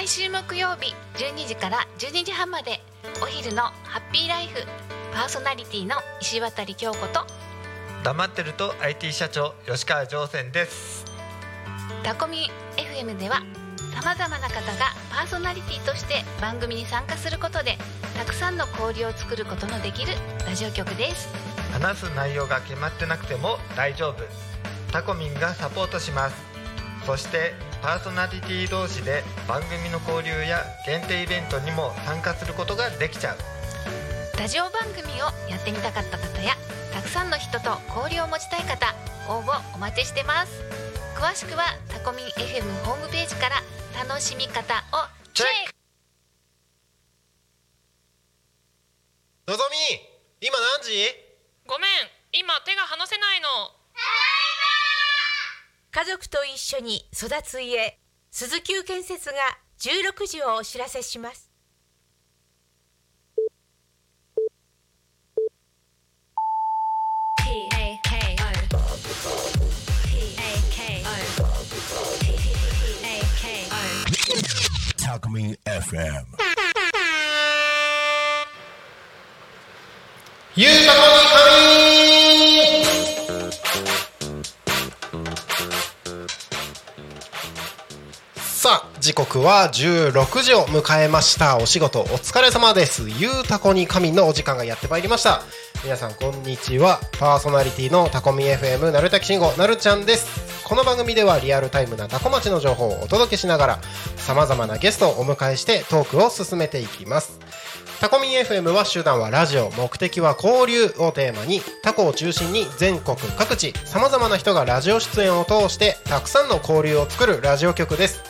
毎週木曜日12時から12時半までお昼のハッピーライフパーソナリティの石渡京子と黙ってると IT 社長吉川上泉です。タコミ FM ではさまざまな方がパーソナリティとして番組に参加することでたくさんの交流を作ることのできるラジオ局です。話す内容が決まってなくても大丈夫。タコミンがサポートします。そしてパーソナリティ同士で番組の交流や限定イベントにも参加することができちゃう。ラジオ番組をやってみたかった方やたくさんの人と交流を持ちたい方応募お待ちしてます。詳しくはタコミン FM ホームページから楽しみ方をチェック。のぞみ今何時？ごめん今手が離せないの家族と一緒に育つ家鈴木建設が16時をお知らせします Talk Me FM. ゆうたこさあ時刻は16時を迎えました。お仕事お疲れ様です。ゆうたこに神のお時間がやってまいりました。皆さんこんにちは。パーソナリティのタコミ FM なるたきしんごなるちゃんです。この番組ではリアルタイムなタコ町の情報をお届けしながらさまざまなゲストをお迎えしてトークを進めていきます。タコミン FM は手段はラジオ目的は交流をテーマにタコを中心に全国各地さまざまな人がラジオ出演を通してたくさんの交流を作るラジオ局です。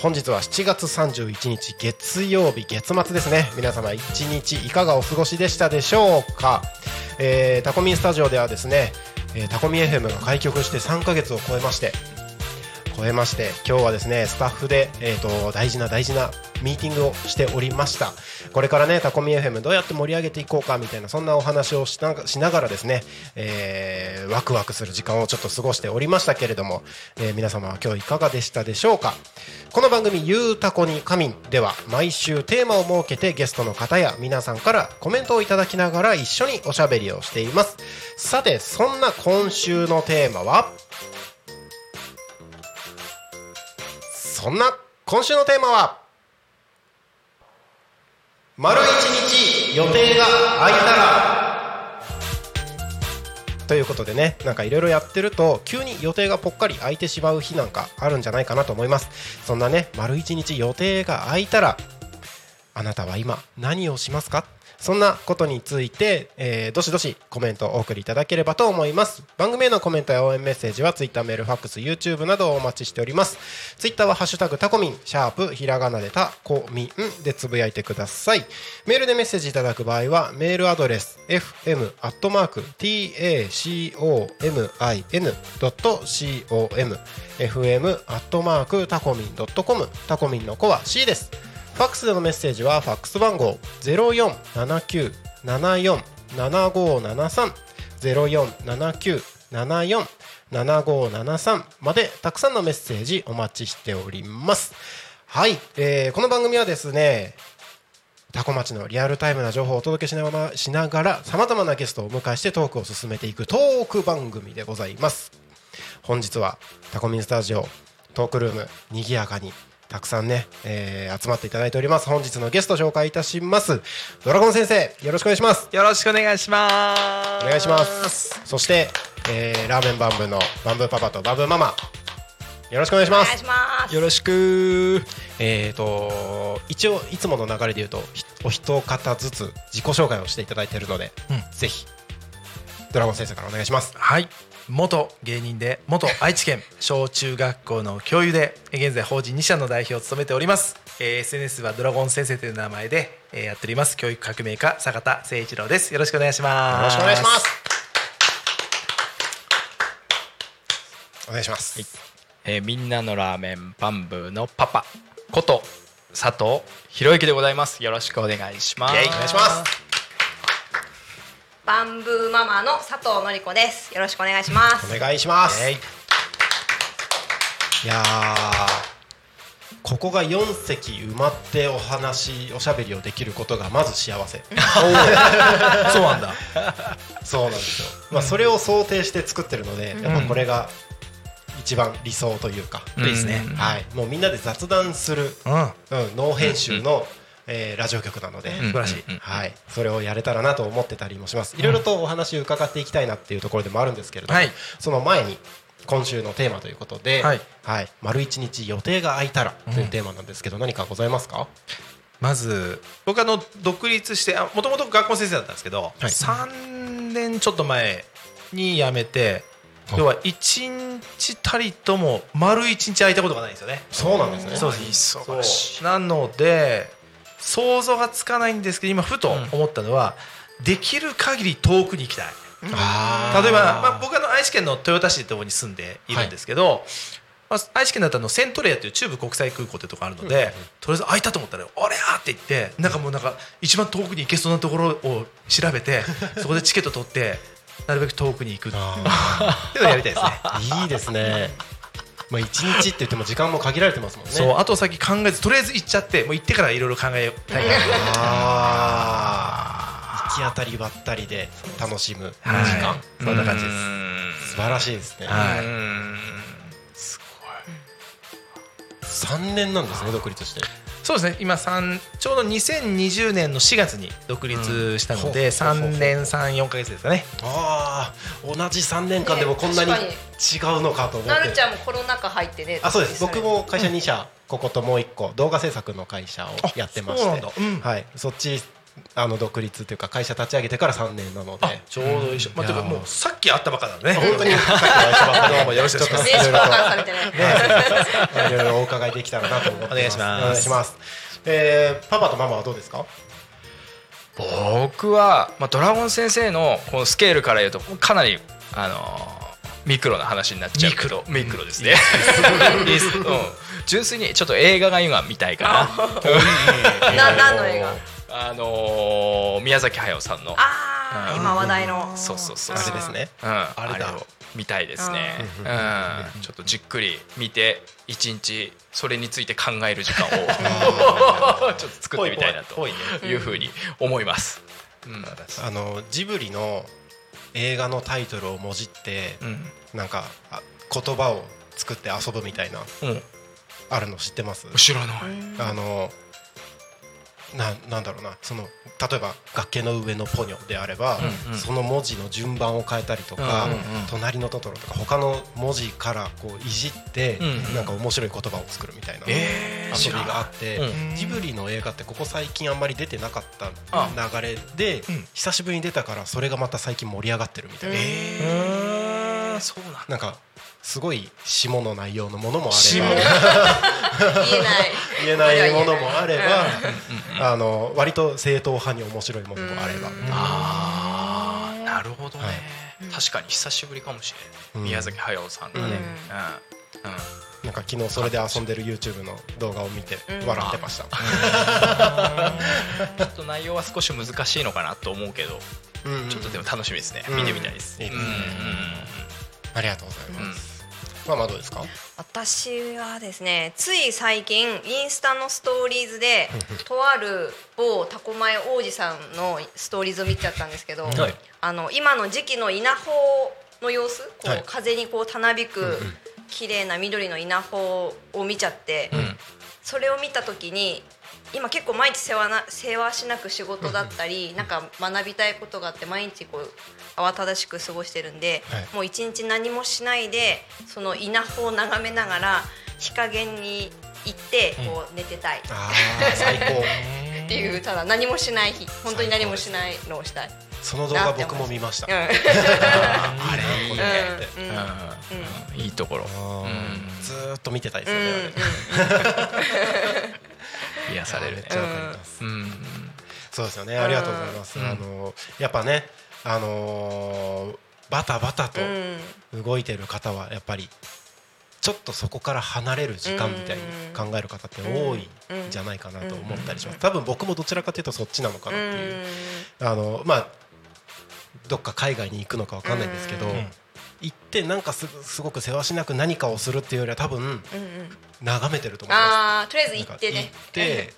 本日は7月31日月曜日月末ですね。皆様一日いかがお過ごしでしたでしょうか、えータコミンスタジオではですね、えータコミ FM が開局して3ヶ月を超えまして超えまして今日はですねスタッフで、えー、と大事な大事なミーティングをしておりました。これからねタコミ FM どうやって盛り上げていこうかみたいなそんなお話をしなしながらですね、えーワクワクする時間をちょっと過ごしておりましたけれども、えー皆様は今日いかがでしたでしょうか。この番組「ゆうたこに仮眠」では毎週テーマを設けてゲストの方や皆さんからコメントをいただきながら一緒におしゃべりをしています。さてそんな今週のテーマはそんな今週のテーマは丸一日予定が空いたら。ということでねなんかいろいろやってると急に予定がぽっかり空いてしまう日なんかあるんじゃないかなと思います。そんなね丸一日予定が空いたらあなたは今何をしますか？そんなことについて、えーどしどしコメントをお送りいただければと思います。番組へのコメントや応援メッセージは Twitter メールファックス YouTube などをお待ちしております。Twitter は「ハッシュタグタコミン」シャープひらがなでタコミンでつぶやいてください。メールでメッセージいただく場合はメールアドレス fm.tacomin.com fm.tacomin.com タコミンの子は C です。ファックスでのメッセージはファックス番号0479747573 0479747573までたくさんのメッセージお待ちしております。はい、えーこの番組はですねタコ町のリアルタイムな情報をお届けしながらしながらさまざまなゲストをお迎えしてトークを進めていくトーク番組でございます。本日はタコミンスタジオトークルームにぎやかにたくさんね、えー集まっていただいております。本日のゲスト紹介いたします。ドラゴン先生よろしくお願いします。よろしくお願いします。お願いします。そして、えーラーメンバンブーのバンブーパパとバンブーママ。よろしくお願いします。お願いします。よろしく。えー、と一応いつもの流れで言うとひお一方ずつ自己紹介をしていただいているので、うん。ぜひドラゴン先生からお願いします。はい。元芸人で元愛知県小中学校の教諭で現在法人2社の代表を務めております。えー SNS はドラゴン先生という名前で、えーやっております。教育革命家坂田誠一郎です。よろしくお願いします。よろしくお願いします。お願いします、えーみんなのラーメンバンブーのパパこと佐藤博之でございます。よろしくお願いします。お願いしますバンブーママの佐藤のり子です。よろしくお願いします。お願いします、はい。いやーここが4席埋まってお話おしゃべりをできることがまず幸せ。そうなんだ。そうなんですよ、まあ、それを想定して作ってるので、やっぱこれが一番理想というか、いいですね。はい、もうみんなで雑談する、うん。うん、ノー編集の、えーラジオ局なので、素晴らしいはい、それをやれたらなと思ってたりもします。いろいろとお話を伺っていきたいなっていうところでもあるんですけれども、はい。その前に今週のテーマということで、はい。丸一日予定が空いたらというテーマなんですけど、何かございますか？まず僕あの独立してもともと学校の先生だったんですけど、はい。3年ちょっと前に辞めて要は1日たりとも丸1日空いたことがないんですよね。そうなんですね。そうです。そう。なので想像がつかないんですけど今ふと思ったのは、できる限り遠くに行きたい例えば、まあ、僕は愛知県の豊田市というところに住んでいるんですけど、まあ、愛知県だとあのセントレアという中部国際空港というとこあるので、とりあえず開いたと思ったら「あれや!」って言ってなんかもうなんか一番遠くに行けそうなところを調べて そこでチケット取ってなるべく遠くに行くっていうのをやりたいですね。いいですね。まあ一日って言っても時間も限られてますもんね。そうあと先考えずとりあえず行っちゃってもう行ってからいろいろ考えたい。なああ、行き当たりばったりで楽しむ時はい。間。そんな感じです。素晴らしいですね。はい。三年なんですね独立して。そうですね。今三ちょうど2020年の4月に独立したので、うん3年34か月ですかねああ、同じ三年間でもこんなに違ねうのかと思って。なるちゃんもコロナ禍入ってね。あそうです。僕も会社2社ここともう1個動画制作の会社をやってましてそうなんはい、そっちあの独立というか会社立ち上げてから3年なので。あちょうど一緒、まあ、いやー。てかもうさっき会ったばっかだね。本当に。さっきお会いしたばっかりどうもよろしくお願いします。いろいろお伺いできたらなと思ってますお願いしますお願いしますえーパパとママはどうですか僕は、まあ、ドラゴン先生のこのスケールから言うとかなりあのーミクロな話になっちゃう。けどミクロですね。うん。純粋にちょっと映画が今見たいかな。な何の映画？あのー宮崎駿さんの。ああ今話題の。そうそうそうあれですね。うん、あれだ。れを見たいですね。うん、ちょっとじっくり見て一日それについて考える時間を ちょっと作ってみたいなとぽいね。いうふうに思います。うん、あのジブリの映画のタイトルをもじって、うん、なんかあ言葉を作って遊ぶみたいなうん。あるの知ってます？知らない。あのななんだろうな。その例えば「崖の上のポニョ」であれば、うんうん。その文字の順番を変えたりとか「うんうんうん。隣のトトロ」とか他の文字からこういじって、うんうん。なんか面白い言葉を作るみたいなえー遊びがあって、うん。ジブリの映画ってここ最近あんまり出てなかったあ流れで、うん。久しぶりに出たからそれがまた最近盛り上がってるみたいな、えー、そうなんだ。なんかすごい下の内容のものもあれ下。ば言えない。言えないものもあれば、あの割と正統派に面白いものもあれば、ああ、なるほどね。はい。確かに久しぶりかもしれない。うん。宮崎駿さんがね。うん。うん。なんか昨日それで遊んでる YouTube の動画を見て笑ってました、ちょっと内容は少し難しいのかなと思うけど、うんうん。ちょっとでも楽しみですね。うん。見てみたいです。ありがとうございます、ママどうですか？私はですねつい最近インスタのストーリーズでとある某タコ前王子さんのストーリーズを見ちゃったんですけど、はい。あの今の時期の稲穂の様子こう、はい。風にこうたなびく綺麗な緑の稲穂を見ちゃって、それを見た時に今結構毎日世話な世話しなく仕事だったりなんか学びたいことがあって毎日こう慌ただしく過ごしてるんで、はい。もう一日何もしないでその稲穂を眺めながら日陰に行ってこう寝てたい。っああ最高。ていうただ何もしない日。本当に何もしないのをしたい。その動画僕も見ました。うん。あれこれうんうん。うん。いいところ。ずーっと見てたいですうよね、癒されるめっちゃわかります。うん。そうですよね。ありがとうございます、うん。あのやっぱねあのーバタバタとうん。動いてる方はやっぱりちょっとそこから離れる時間みたいに考える方って多いんじゃないかなと思ったりします。多分僕もどちらかというとそっちなのかなっていうあのまあどっか海外に行くのかわかんないんですけどうん。行ってなんかすすごくせわしなく何かをするっていうよりは多分眺めてると思います。とりあえず行ってね。行って、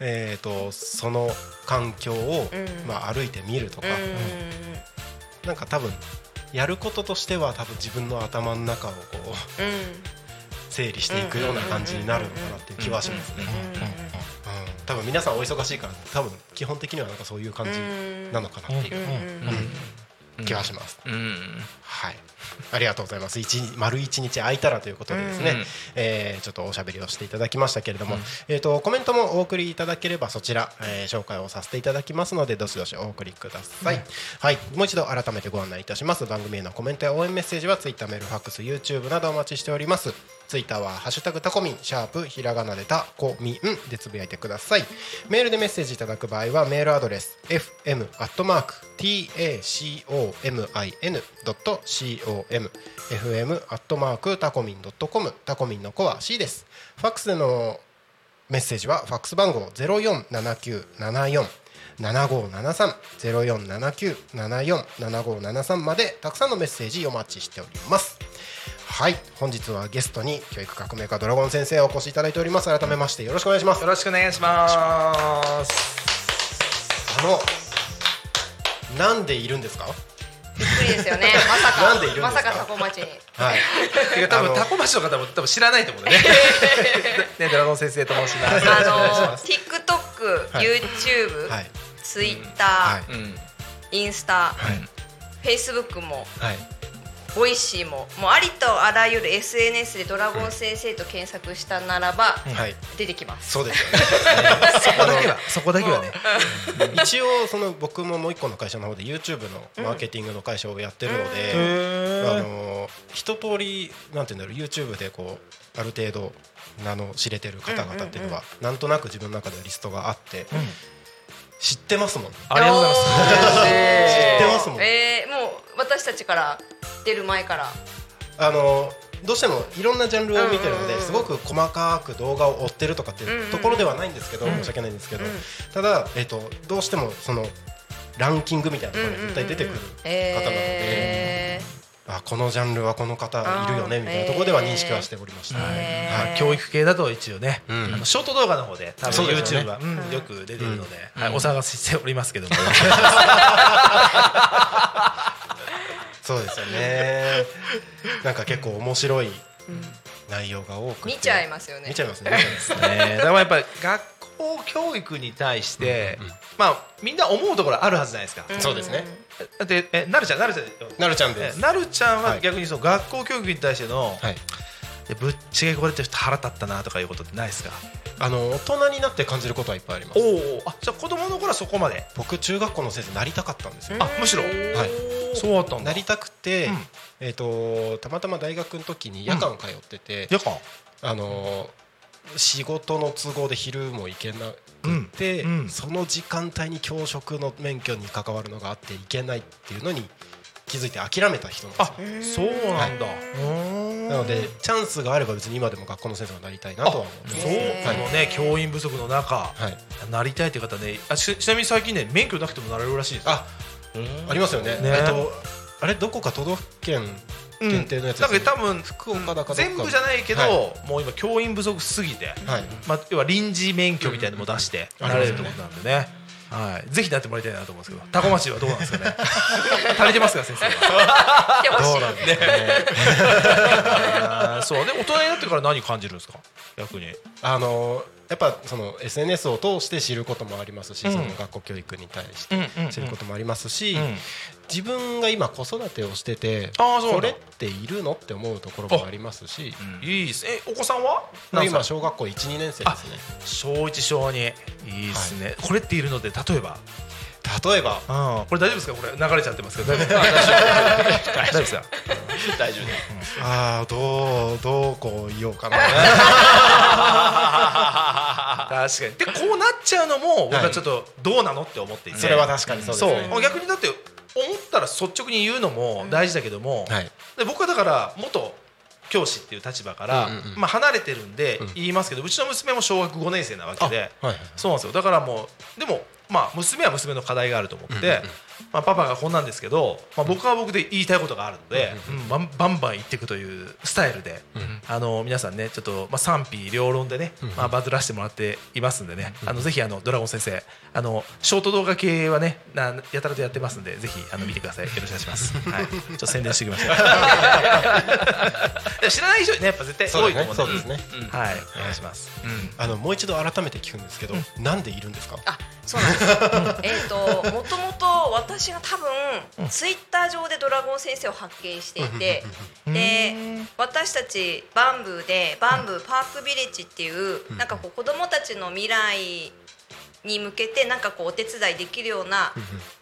えー、とその環境を、うん。まあ、歩いてみるとか、うん。なんか多分やることとしては多分自分の頭の中をこううん。整理していくような感じになるのかなっていう気はしますね。うん。多分皆さんお忙しいから多分基本的にはなんかそういう感じなのかなっていううん。気はします。うん。はい、ありがとうございます。一日丸一日空いたらということでですね、うんえーちょっとおしゃべりをしていただきましたけれども、えっ、とコメントもお送りいただければそちら、えー紹介をさせていただきますのでどしどしお送りください。はい、もう一度改めてご案内いたします。番組へのコメントや応援メッセージはツイッターメール、ファックス、YouTube などお待ちしております。ツイッターはハッシュタグタコミンシャープひらがなでタコミンでつぶやいてください。メールでメッセージいただく場合はメールアドレス fm アットマーク tacomin ドット com fm アットマークタコミンドットコムタコミンの子は C です。ファックスでのメッセージはファックス番号ゼロ四七九七四七五七三ゼロ四七九七四七五七三までたくさんのメッセージお待ちしております。はい、本日はゲストに教育革命家ドラゴン先生をお越しいただいております。改めましてよろしくお願いします。よろしくお願いしますあのなんでいるんですか？びっくりですよね。まさか。まさかタコ町に。はい。てか多分タコ町の方も多分知らないと思う ねねドラゴン先生と申します。あお願いしのます。TikTok、はい。YouTube、はい。Twitter、はいうんインスタ、Facebook もはい。 Voicy ももうありとあらゆる SNS でドラゴン先生と検索したならばはい。出てきます。そうですよね。そこだけはそこだけはね。一応その僕ももう一個の会社の方で YouTube のマーケティングの会社をやってるので、あの一通りなんていうんだろう YouTube でこうある程度名の知れてる方々っていうのはなんとなく自分の中でリストがあって知ってますもん。ありがとうございます。知ってますもん。えー、もう私たちから出る前から。あのどうしてもいろんなジャンルを見てるのうんうんうん。ですごく細かく動画を追ってるとかっていうところではないんですけど申し訳ないんですけど。ただえっとどうしてもそのランキングみたいなところに絶対出てくる方なので。えあこのジャンルはこの方いるよねみたいなところでは認識はしておりました。へーはい。教育系だと一応ね、うん。あのショート動画の方で多分 YouTube ね。は、うんよく出てるので、はい、お探ししておりますけども。そうですよね。なんか結構面白い内容が多くて。見ちゃいますよね。見ちゃいますね。見ちゃいますねだからやっぱり学校教育に対して、まあみんな思うところあるはずじゃないですか、そうですね。だってえなるちゃんなるちゃん。なるちゃんです。えなるちゃんははい逆にその学校教育に対しての、はい。いやぶっちゃけこれって腹立ったなとかいうことってないですか？あの大人になって感じることはいっぱいあります。おおあじゃあ子供の頃はそこまで？僕中学校の先生なりたかったんですよ。あむしろ？はい。そうだったんだ。なりたくて、うん。えっ、とたまたま大学の時に夜間通ってて、夜間？あの仕事の都合で昼も行けなくて、うんうん。その時間帯に教職の免許に関わるのがあっていけないっていうのに気づいて諦めた人なんですあよそうなんだ、うーんなのでチャンスがあれば別に今でも学校の先生になりたいなとは思ってますそうあのね。教員不足の中はい、なりたいって方ね。あちちなみに最近ね免許なくてもなれるらしいですよ。あありますよね。ね。えっとあれどこか都道府県限定のやつだですね。けど多分福岡だか全部じゃないけど、はもう今教員不足すぎて、はい。まあ、要は臨時免許みたいなのも出してうん。なれるってことなんでね、はい、ぜひなってもらいたいなと思うんですけどタコ町はどうなんですかね？足りてますか先生どうなんですかね？そう。で大人になってから何感じるんですか？逆に。あのやっぱその SNS を通して知ることもありますし、うん。その学校教育に対してうんうんうん。知ることもありますし、うん自分が今子育てをしててこれっているのって思うところもありますし、いいです。えお子さんは？まあ今小学校12年生ですね。小一小二。いいですね、これっているので例えば？例えば？あこれ大丈夫ですか？これ流れちゃってますけど。大丈夫ですか？大丈夫です。ああどうどうこう言おうかな。確かに。でこうなっちゃうのも僕はちょっとどうなのって思っていて。それは確かにそうですね。そう。逆にだって思ったら率直に言うのも大事だけども、はい。で僕はだから元教師っていう立場から、うんうんうん。まあ、離れてるんでうん。言いますけど、うちの娘も小学5年生なわけで。はいはい。そうなんですよ。だからもうでもまあ娘は娘の課題があると思って、うんうんうんまあ、パパがこんなんですけど、まあ、僕は僕で言いたいことがあるので、うんバンバンバン言っていくというスタイルで、あの皆さんねちょっと、まあ、賛否両論でね、まあ、バズらせてもらっていますんでね、あのぜひあのドラゴン先生あのショート動画系はねなやたらとやってますんでぜひあの見てください。よろしくお願いします、はい、ちょっと宣伝してきました 知らない人にねやっぱ絶対多いと思うんで。そうですね。うん。はい。お願いします、あのもう一度改めて聞くんですけど、なんでいるんですか？あそうなんです。えっともともと私が多分ツイッター上でドラゴン先生を発見していてで私たちバンブーでバンブーパークビレッジっていうなんかこう子供たちの未来に向けてなんかこうお手伝いできるような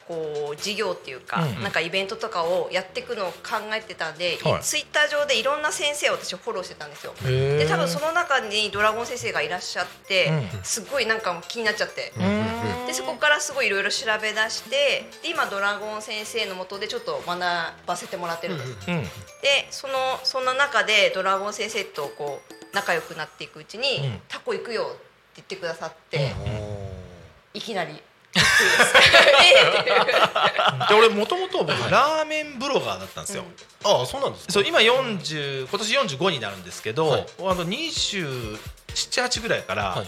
こう事業っていうかうん。なんかイベントとかをやっていくのを考えてたんではい。ツイッター上でいろんな先生を私フォローしてたんですよ。で多分その中にドラゴン先生がいらっしゃってうんすごいなんか気になっちゃって。うんでそこからすごいいろいろ調べ出してで今ドラゴン先生のもとでちょっと学ばせてもらってると、うんでそのそんな中でドラゴン先生とこう仲良くなっていくうちに「うん。タコ行くよ」って言ってくださって、いきなりで俺もともと僕ラーメンブロガーだったんですよ、ああそうなんですか？そう今40今年45になるんですけど、はい。あの278ぐらいから、はい。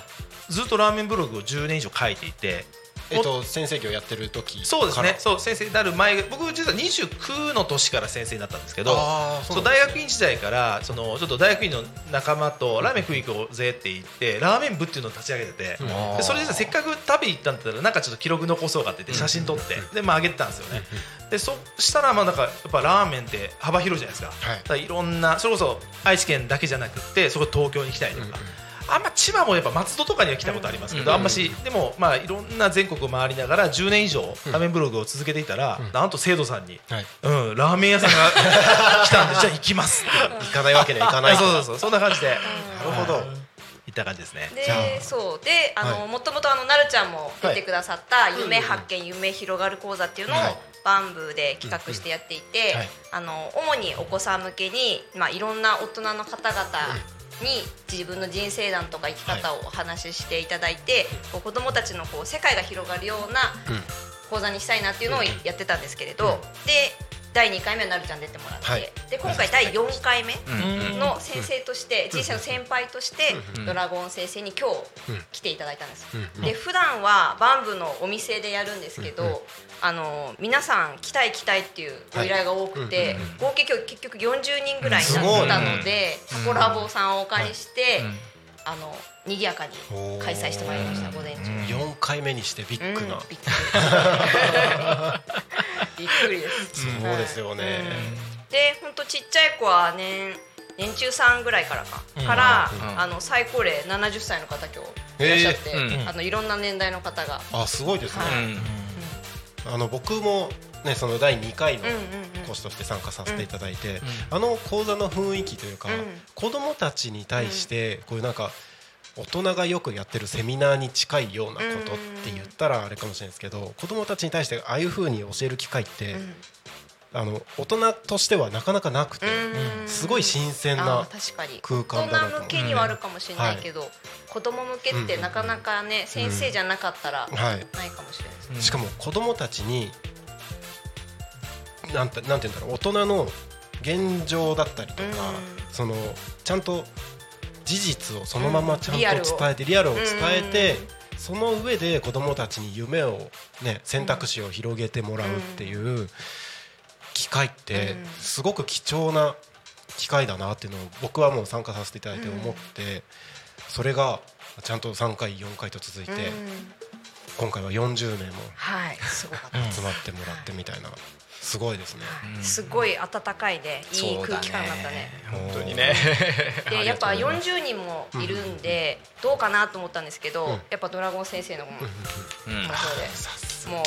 ずっとラーメンブログを10年以上書いていてえっと先生業やってる時そうですね。そう先生になる前僕実は29の年から先生になったんですけどそそう大学院時代からそのちょっと大学院の仲間とラーメン食い行こうぜって言ってラーメン部っていうのを立ち上げてて、でそれでせっかく食べに行ったんだったらなんかちょっと記録残そうかって言って写真撮って、でまあ上げてたんですよね、でそしたらまあなんかやっぱラーメンって幅広いじゃないですか,、はい。だからいろんなそれこそ愛知県だけじゃなくってそこ東京に来たりとか、あんま千葉もやっぱ松戸とかには来たことありますけど、あんましでもまあいろんな全国を回りながら10年以上ラーメンブログを続けていたら、なんと生徒さんに、はい。うん、ラーメン屋さんが来たんでじゃあ行きますって行かないわけにはいかないそうそうそうそんな感じで。なるほど。行った感じですね。じゃあ。でそう。であの、はい。もともとあのなるちゃんも出てくださった「夢発見夢広がる講座」っていうのを、はい。バンブーで企画してやっていて、はい。あの主にお子さん向けに、まあ、いろんな大人の方々に自分の人生談とか生き方をお話ししていただいて、こう子どもたちのこう世界が広がるようなうん。講座にしたいなっていうのをやってたんですけれど、で第2回目はなるちゃん出てもらって、はい。で今回第4回目うん。の先生として、人生の先輩として、ドラゴン先生に今日うん。来ていただいたんです、うん。で普段はバンブのお店でやるんですけど、あの皆さん来たい来たいっていうご依頼が多くて、合計今日結局40人ぐらいになったので、タコラボさんをお借りして、あの賑やかに開催してまいりました午前中。4回目にしてビッグな、うんびっくりびっくりです。そうですよね、で本当ちっちゃい子は年年中さんぐらいからか、から、あの最高齢70歳の方今日いらっしゃって、えー。あのいろんな年代の方が、あすごいですね、はい。あの僕もねその第2回のうんうんうん。講師として参加させていただいて、あの講座の雰囲気というか、うん。子どもたちに対してこういうなんか大人がよくやってるセミナーに近いようなことって言ったらあれかもしれないですけど子どもたちに対してああいうふうに教える機会って、あの大人としてはなかなかなくて、うん。すごい新鮮あなー確かに。空間だなと。大人向けにはあるかもしれないけど、子供向けってなかなかね、先生じゃなかったらはい。ないかもしれないですね。しかも子供たちになんてなんて言うんだろう大人の現状だったりとか、そのちゃんと事実をそのままちゃんとリアルを。伝えて、リアルを伝えて、うん。その上で子供たちに夢をね選択肢を広げてもらうっていう機会ってうん。すごく貴重な機会だなっていうのを僕はもう参加させていただいて思って、それがちゃんと3回4回と続いて、うん。今回は40名も。集まってもらってみたいなすごいですね。すごい温かいで、いい空気感だったね。本当にね。でやっぱ40人もいるんで、どうかなと思ったんですけど、うん。やっぱドラゴン先生のものうん。の方で、もう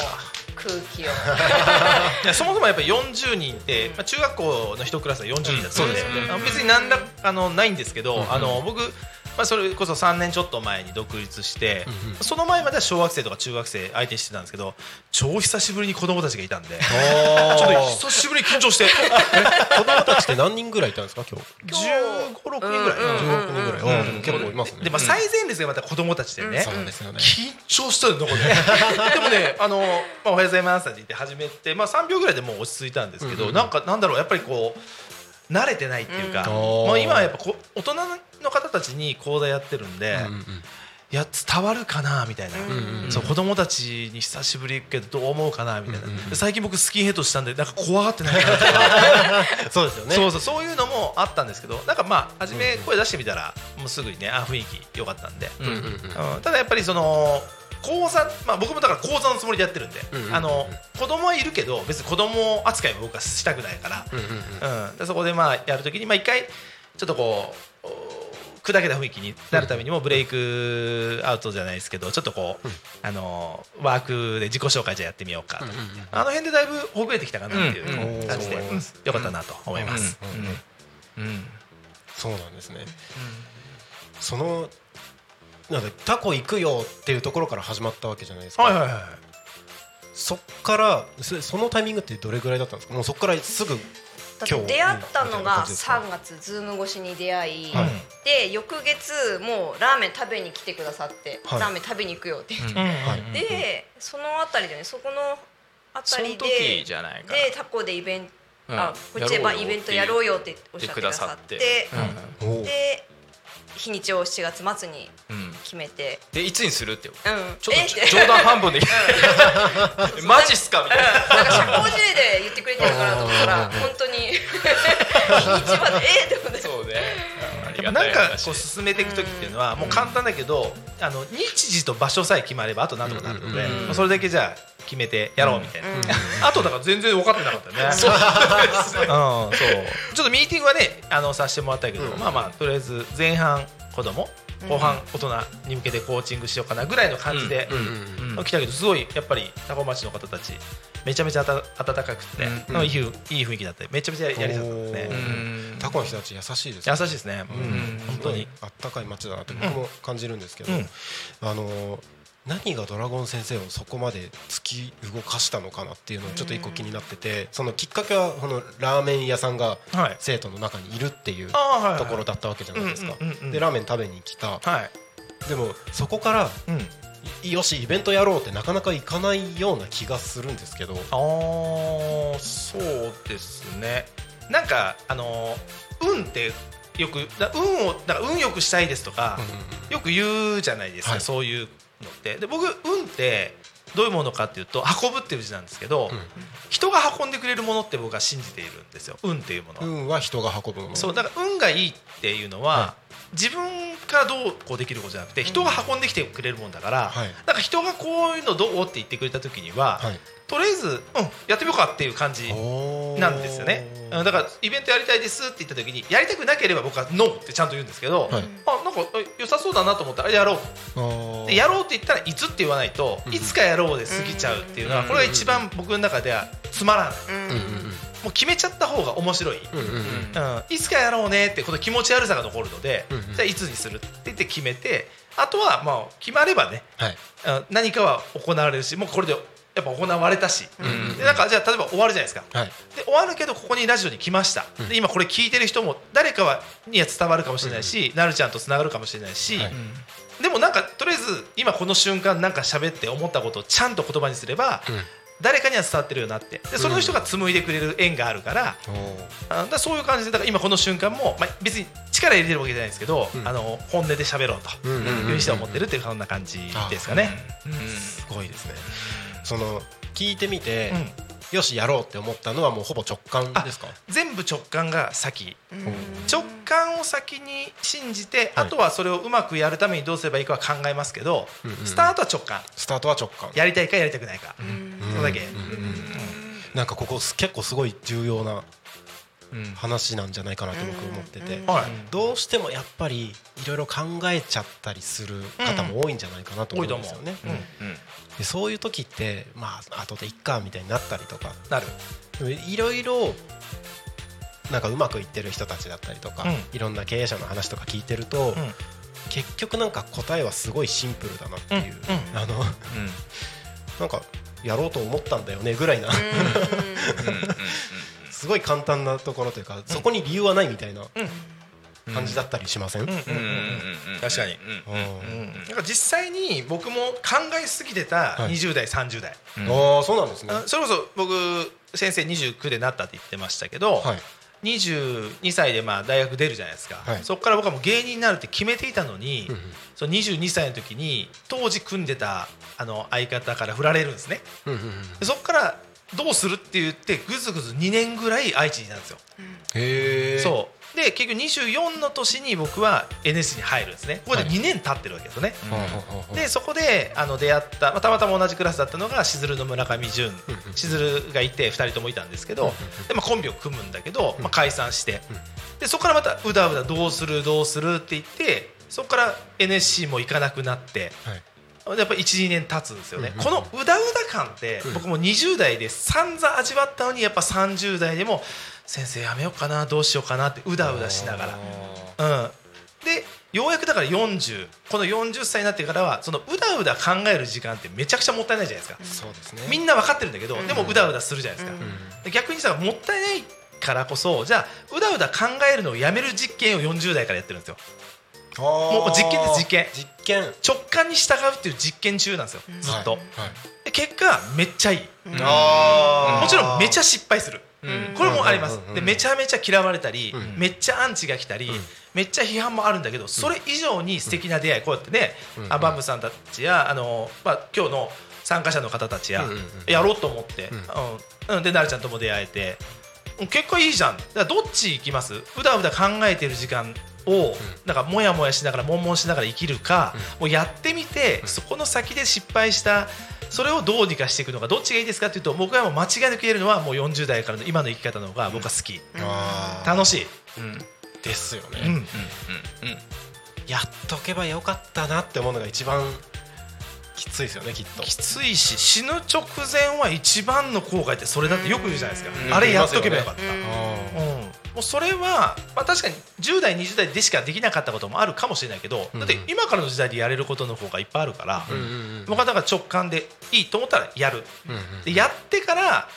空気を。いやそもそもやっぱり40人って、まあ、中学校の一クラスは40人だったんで、そうですよね。あの別に何らあのないんですけど、あの僕まあ、それこそ3年ちょっと前に独立して、うんうん。その前までは小学生とか中学生相手にしてたんですけど超久しぶりに子供たちがいたんでちょっと久しぶりに緊張して。子供たちって何人ぐらいいたんですか？今日。1 5 6人ぐらい、うんうん16人ぐらい、結構いますね。で、まあ、最前列がまた子供たちでね、そうですよね。緊張したよなんかねでもねあの、まあ、おはようございますって言って始めて、まあ、3秒ぐらいでもう落ち着いたんですけど、うんうんなんかなんだろうやっぱりこう慣れてないっていうか、うん。まあ、今はやっぱこ大人の方たちに講座やってるんで、うんうんいや伝わるかなみたいな、んうんそう子供たちに久しぶり行くけどどう思うかなみたいな、うんうんで最近僕スキンヘッドしたんでなんか怖がってないかなとかそうですよね。そうそうそういうのもあったんですけどなんかまあ初め声出してみたらもうすぐにねあ雰囲気良かったんで、うんうんうん。うん。ただやっぱりその講座、まあ、僕もだから講座のつもりでやってるんで、うんうんあの子供はいるけど別に子供扱いは僕はしたくないから、うんうんうんうん。でそこでまあやるときにまあ一回ちょっとこうお砕けた雰囲気になるためにもブレイクアウトじゃないですけどちょっとこう、あのワークで自己紹介じゃやってみようかと、あの辺でだいぶほぐれてきたかなっていううん。感じで、よかったなと思います。そうなんですね、そのなんでタコ行くよっていうところから始まったわけじゃないですか、はいはいはいそっからそそのタイミングってどれぐらいだったんですか？もうそこからすぐ出会ったのが感じですか3月ズーム越しに出会い、はい。で翌月もうラーメン食べに来てくださって、はい。ラーメン食べに行くよって。言って、はい。でそのあたりでねそこのあたりその時でじゃないかでタコでイベント、うん。あこっちでまあやろうよイベントやろうよっておっしゃってくださって。で日にちを7月末にうん。うん決めて、でいつにするってうん、ちょっと冗談半分で。マジっすかみたいな。なんか社交辞令で言ってくれてるからと思ったら本当に。日にちまで。えーって思ってそうねなんかこう進めていく時っていうのはもう簡単だけど、あの日時と場所さえ決まればあと何とかなるので、それだけじゃあ決めてやろうみたいな、あとだから全然分かってなかったよね。そう。うんそう。ちょっとミーティングはねあのさせてもらったけど、まあまあとりあえず前半子供後半大人に向けてコーチングしようかなぐらいの感じで、うん。うんうん来たけどすごいやっぱり多古町の方たちめちゃめちゃあた温かくて、うん。いいふういい雰囲気だった。りめちゃめちゃやりやすかったですね、タコの人たち優しいです優しいですね、うん。本当に。あったかい街だなって僕も感じるんですけど、うん。あのー何がドラゴン先生をそこまで突き動かしたのかなっていうのをちょっと一個気になっててそのきっかけはこのラーメン屋さんがはい。生徒の中にいるっていうところだったわけじゃないですか。でラーメン食べに来た。はい。でもそこからよしイベントやろうってなかなかいかないような気がするんですけど。あーそうですね。なんかあの運ってよくだ運をだから運よくしたいですとか、よく言うじゃないですか、はい。そういうのって。で僕運ってどういうものかっていうと運ぶっていう字なんですけど、うん。人が運んでくれるものって僕は信じているんですよ。運っていうものは、運は人が運ぶもの。そうだから運がいいっていうのは、は自分からどうこうできることじゃなくて人が運んできてくれるもんだから、はい。なんか人がこういうのどうって言ってくれた時には、はい。とりあえず、うん、やってみようかっていう感じなんですよね。うんだからイベントやりたいですって言った時にやりたくなければ僕はノーってちゃんと言うんですけど、はい。あなんかえ良さそうだなと思ったらやろう。でやろうって言ったらいつって言わないと、うん。いつかやろうで過ぎちゃうっていうのは、うん。これが一番僕の中ではつまらない、うんうんうんもう決めちゃった方が面白い、うんうんうん。うん。いつかやろうねってこの気持ち悪さが残るので、うんうん。じゃあいつにするって言って決めてあとはまあ決まればね。はい。うん。何かは行われるしもうこれでやっぱ行われたし、んでなんかじゃあ例えば終わるじゃないですか。はい。で終わるけどここにラジオに来ました、うん。で今これ聞いてる人も誰かはには伝わるかもしれないし、なるちゃんとつながるかもしれないし、はい。でもなんかとりあえず今この瞬間なんか喋って思ったことをちゃんと言葉にすれば、うん誰かには伝わってるよなって。でその人が紡いでくれる縁があるから,、おーあだそういう感じでだから今この瞬間も、まあ、別に力入れてるわけじゃないですけど、うん。あの本音で喋ろうとうんうんうんいうふうにして思ってるっていうそんな感じですかね。すごいですね。その聞いてみてうんよしやろうって思ったのはもうほぼ直感ですか？全部直感が先。うん。直感を先に信じて、はい。あとはそれをうまくやるためにどうすればいいかは考えますけど、うんうん。スタートは直感。スタートは直感。やりたいかやりたくないか、それだけ、うんうんうんなんかここす結構すごい重要なうん話なんじゃないかなと僕思ってて。どうしてもやっぱりいろいろ考えちゃったりする方も多いんじゃないかなと思うんですよね。でそういう時ってまあ後でいっかみたいになったりとか。なる。いろいろなんかうまくいってる人たちだったりとか、うん。いろんな経営者の話とか聞いてると、うん。結局なんか答えはすごいシンプルだなっていう、うんあの なんかやろうと思ったんだよねぐらいな すごい簡単なところというかそこに理由はないみたいな感じだったりしません、うんうんうん確かに、うんなんか実際に僕も考えすぎてたはい。20代、30代、ああそうなんですね。あそれこそ僕先生29でなったって言ってましたけど、はい。22歳でまあ大学出るじゃないですか、はい。そこから僕はもう芸人になるって決めていたのに、うんうん。その22歳の時に当時組んでたあの相方から振られるんですね。うんうんうんでそこからどうするって言ってぐずぐず2年ぐらい愛知にいたんですよ、へえ。そう。で結局24の年に僕は NS に入るんですね。ここではい。2年経ってるわけですよね、はあはあはあでそこであの出会った、まあ、たまたま同じクラスだったのがしずるの村上淳しずるがいて2人ともいたんですけどで、まあ、コンビを組むんだけど、まあ、解散して。でそこからまたうだうだどうするどうするって言ってそこから NSC も行かなくなって。はいやっぱ12年経つんですよね、うんこのうだうだ感って僕も20代で散々味わったのにやっぱ30代でも先生やめようかなどうしようかなってうだうだしながら。うん、でようやくだから40この40歳になってからはそのうだうだ考える時間ってめちゃくちゃもったいないじゃないですか、そうですね。みんな分かってるんだけど、でもうだうだするじゃないですか、うん。で逆にさもったいないからこそじゃあうだうだ考えるのをやめる実験を40代からやってるんですよもう実験です実験。実験。直感に従うっていう実験中なんですよ。ずっと、はいで結果めっちゃいい、もちろんめちゃ失敗する、これもあります、うんうんうんでめちゃめちゃ嫌われたり、うん。めっちゃアンチが来たり、めっちゃ批判もあるんだけどそれ以上に素敵な出会いこうやってね、うん。アバンブさんたちやあの、まあ、今日の参加者の方たちや、うんうんうん。やろうと思って、うん。うん。でなるちゃんとも出会えて。結果いいじゃん。だからどっち行きます？うだうだ考えてる時間を、なんかもやもやしながら悶々しながら生きるか、もうやってみて、そこの先で失敗したそれをどうにかしていくのかどっちがいいですかっていうと僕はもう間違いなく言えるのはもう40代からの今の生き方の方が僕は好き、あ楽しい、ーですよね、うん。やっとけばよかったなって思うのが一番きついですよねきっと。きついし死ぬ直前は一番の後悔ってそれだってよく言うじゃないですか、うん。あれやっとけばよかった、あうん、もうそれは、まあ、確かに10代20代でしかできなかったこともあるかもしれないけど、だって今からの時代でやれることの方がいっぱいあるから、僕はだから直感でいいと思ったらやる、でやってから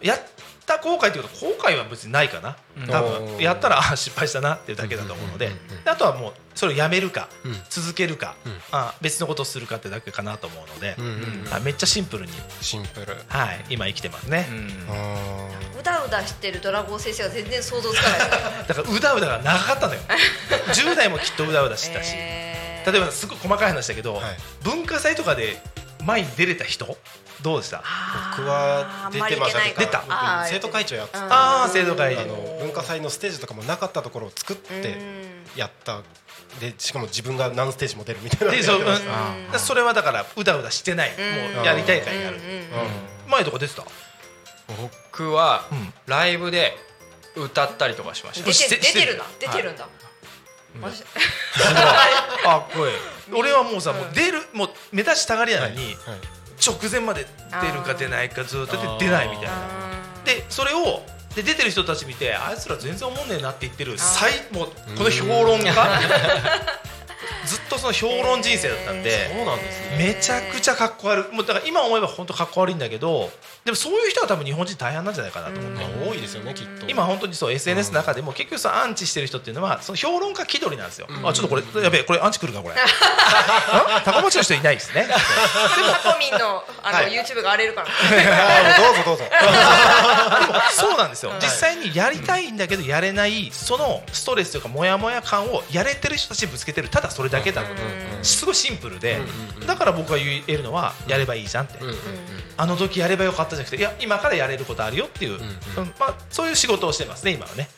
やった後悔っていうか後悔は別にないかな。多分。やったらあ失敗したなっていうだけだと思うので。うんうんうんうん。であとはもうそれをやめるか、うん。続けるか、うん。あ別のことをするかってだけかなと思うので、うんうんうん。あめっちゃシンプルに、シンプル。はい、今生きてますね、あうだうだしてるドラゴン先生が全然想像つかない。だからうだうだが長かったのよ。10代もきっとうだうだしてたし、えー。例えばすごい細かい話だけど、はい。文化祭とかで前に出れた人どうでした？僕は出てました。けど出た。生徒会長やっててああ生徒会。あの文化祭のステージとかもなかったところを作ってやった。でしかも自分が何ステージも出るみたいな。のでそう、うん、それはだからうだうだしてない、もうやりたいからやる、前とか出てた僕はうん。ライブで歌ったりとかしました。出してて出てるんだしてる出てるんだ。私。あこれ俺はもうさもう出るもう目立ちたがりなのに、はい直前まで出るか出ないかずっと出出ないみたいな。でそれをで出てる人たち見てあいつら全然思んねえなって言ってる最もうこの評論家？ずっとその評論人生だったんでそうなんですね。めちゃくちゃかっこ悪い。もうだから今思えば本当かっこ悪いんだけどでもそういう人は多分日本人大変なんじゃないかなと思って。まあ多いですよねきっと。今本当にそう SNS の中でも結局そのアンチしてる人っていうのはその評論家気取りなんですよ、あちょっとこれやべえこれアンチ来るかこれ。あ 高松の人いないですね。タコミンのあの、はい。YouTube が荒れるから。どうぞどうぞ。そうなんですよ、実際にやりたいんだけどやれないそのストレスというかモヤモヤ感をやれてる人たちにぶつけてる。ただそれだけだと、すごいシンプルで、だから僕が言えるのはやればいいじゃんって、あの時やればよかったじゃなくていや今からやれることあるよっていう、うんまあ、そういう仕事をしてますね今はね。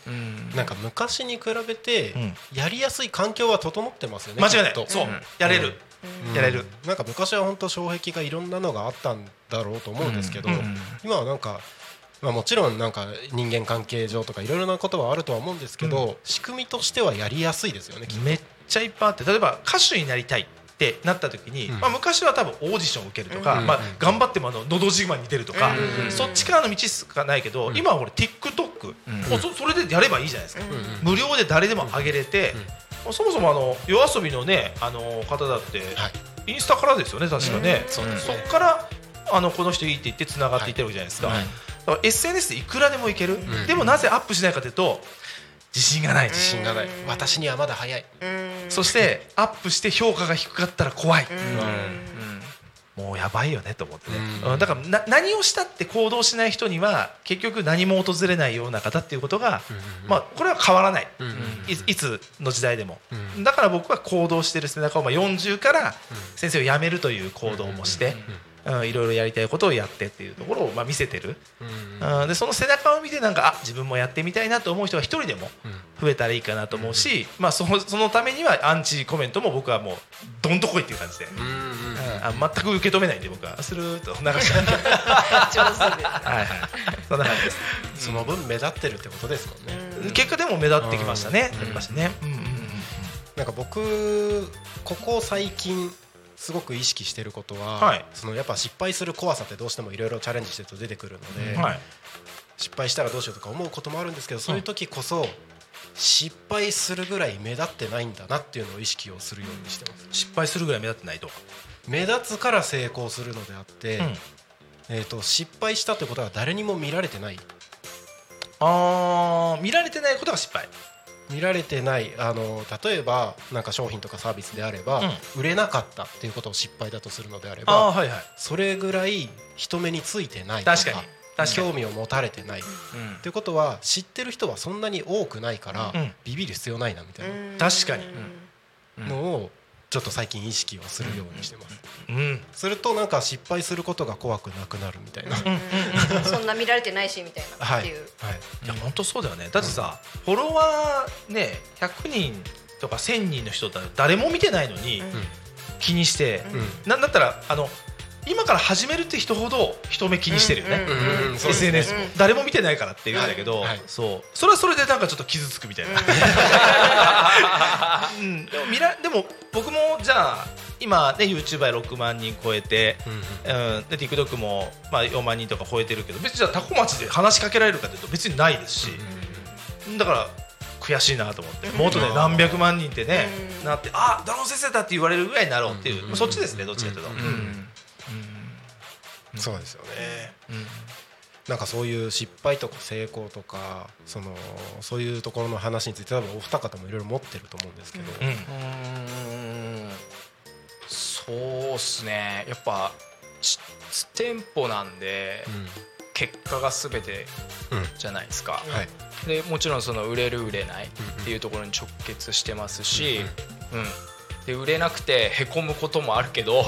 なんか昔に比べてん。やりやすい環境は整ってますよね間違いない。そう、やれる、やれる。なんか昔は本当障壁がいろんなのがあったんだろうと思うんですけど、うん。うん今はなんか、まあ、もちろんなんか人間関係上とかいろいろなことはあるとは思うんですけど、仕組みとしてはやりやすいですよねきっと。めっちゃいっぱいあって例えば歌手になりたい。ってなった時に、まあ、昔は多分オーディションを受けるとか、うん。まあ、頑張ってもあの「のど自慢」に出るとか、そっちからの道しかないけど、今は俺 TikTok、もうそそれでやればいいじゃないですか、無料で誰でも上げれて、そもそもあの夜遊びのねあの方だって、インスタからですよね確かね、そうですね。そっからあのこの人いいって言ってつながっていってるわけじゃないですか,、はい。だから SNS でいくらでもいける、でもなぜアップしないかというと自信がない。自信がない。私にはまだ早い。そしてアップして評価が低かったら怖い、もうやばいよねと思ってね、だからな何をしたって行動しない人には結局何も訪れないような方っていうことが、まあ、これは変わらない、いいつの時代でも、だから僕は行動してる背中を、まあ、40から先生を辞めるという行動もして、うんいろいろやりたいことをやってっていうところをまあ見せてる、うんでその背中を見てなんかあ自分もやってみたいなと思う人が一人でも増えたらいいかなと思うし、まあ、そのそのためにはアンチコメントも僕はもうどんとこいっていう感じで、うんあ全く受け止めないんで僕はスルーッと流しちゃうはいはい。そんな感じです。その分目立ってるってことですもんね。結果でも目立ってきましたね、やっぱしね、うんうんうん。なんか僕ここ最近すごく意識してることは、はい。そのやっぱ失敗する怖さってどうしてもいろいろチャレンジしてると出てくるので、はい。失敗したらどうしようとか思うこともあるんですけどそういう時こそ失敗するぐらい目立ってないんだなっていうのを意識をするようにしてます。失敗するぐらい目立ってないと、目立つから成功するのであって、うん。えー、と失敗したということは誰にも見られてない。あー見られてないことが失敗見られてないあの例えばなんか商品とかサービスであれば、売れなかったっていうことを失敗だとするのであればそれぐらい人目についてないと確か興味を持たれてない、っていうことは知ってる人はそんなに多くないから、うん。ビビる必要ないなみたい確かに、なのをちょっと最近意識をするようにしてます、うん。するとなんか失敗することが怖くなくなるみたいな、そんな見られてないしみたいなはいっていう、い。や本当そうだよね。だってさ、フォロワーね100人とか1000人の人だ誰も見てないのに、気にして、なん。だったらあの今から始めるって人ほど人目気にしてるよね、うんうん SNS も、誰も見てないからって言うんだけど、はい。はい。そう。それはそれでなんかちょっと傷つくみたいな、うん。でも見らでも僕もじゃあ今ね YouTuber6 万人超えて、うんで TikTok もまあ4万人とか超えてるけど別にじゃあタコ町で話しかけられるかというと別にないですし、だから悔しいなと思って。もっとね何百万人ってね、なってあドラゴン先生だって言われるぐらいになろうっていう、そっちですねどっちかというと、そうですよね、なんかそういう失敗とか成功とかそのそういうところの話について多分お二方もいろいろ持ってると思うんですけど、うーん。そうっすね。やっぱち店舗なんで、結果が全てじゃないですか、はい。でもちろんその売れる売れないっていうところに直結してますし、うんで売れなくてへこむこともあるけど、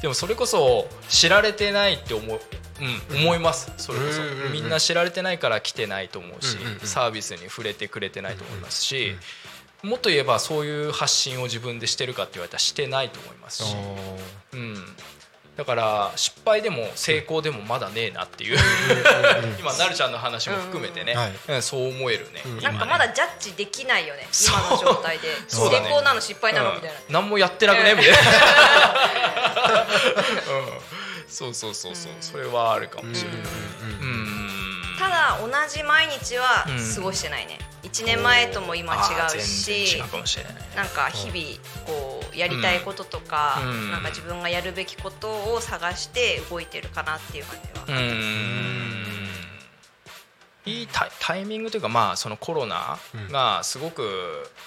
でもそれこそ知られてないって思う、うん、思います。それこそ、うんうんうんみんな知られてないから来てないと思うし、うんうんうんサービスに触れてくれてないと思いますし、もっと言えばそういう発信を自分でしてるかって言われたらしてないと思いますし、うん、だから失敗でも成功でもまだねえなっていう。今なるちゃんの話も含めてね、うんそう思えるね、今ね。なんかまだジャッジできないよね。今の状態で。成功なの失敗なのみたいな、うん。何もやってなくねみたいな、うん、そうそうそうそう。それはあるかもしれない。うんただ同じ毎日は過ごしてないね、1年前とも今違うし然違うかもしれないなんか日々こうやりたいこととか、うん。なんか自分がやるべきことを探して動いてるかなっていう感じは、うーんいいタイミングというか、まあ、そのコロナがすごく、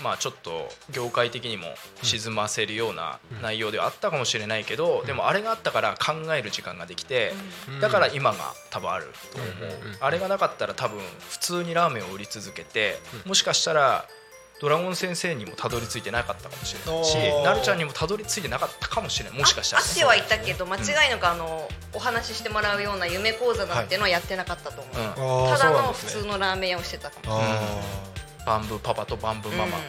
まあ、ちょっと業界的にも沈ませるような内容ではあったかもしれないけど、でもあれがあったから考える時間ができて、だから今が多分あると思う、あれがなかったら多分普通にラーメンを売り続けて、もしかしたらドラゴン先生にもたどり着いてなかったかもしれない。しなるちゃんにもたどり着いてなかったかもしれない。もしかしたら。あってはいたけど間違いなくあの、お話ししてもらうような夢講座なんていうのはやってなかったと思う、うん。ただの普通のラーメン屋をしてたかもバンブーパパとバンブーママ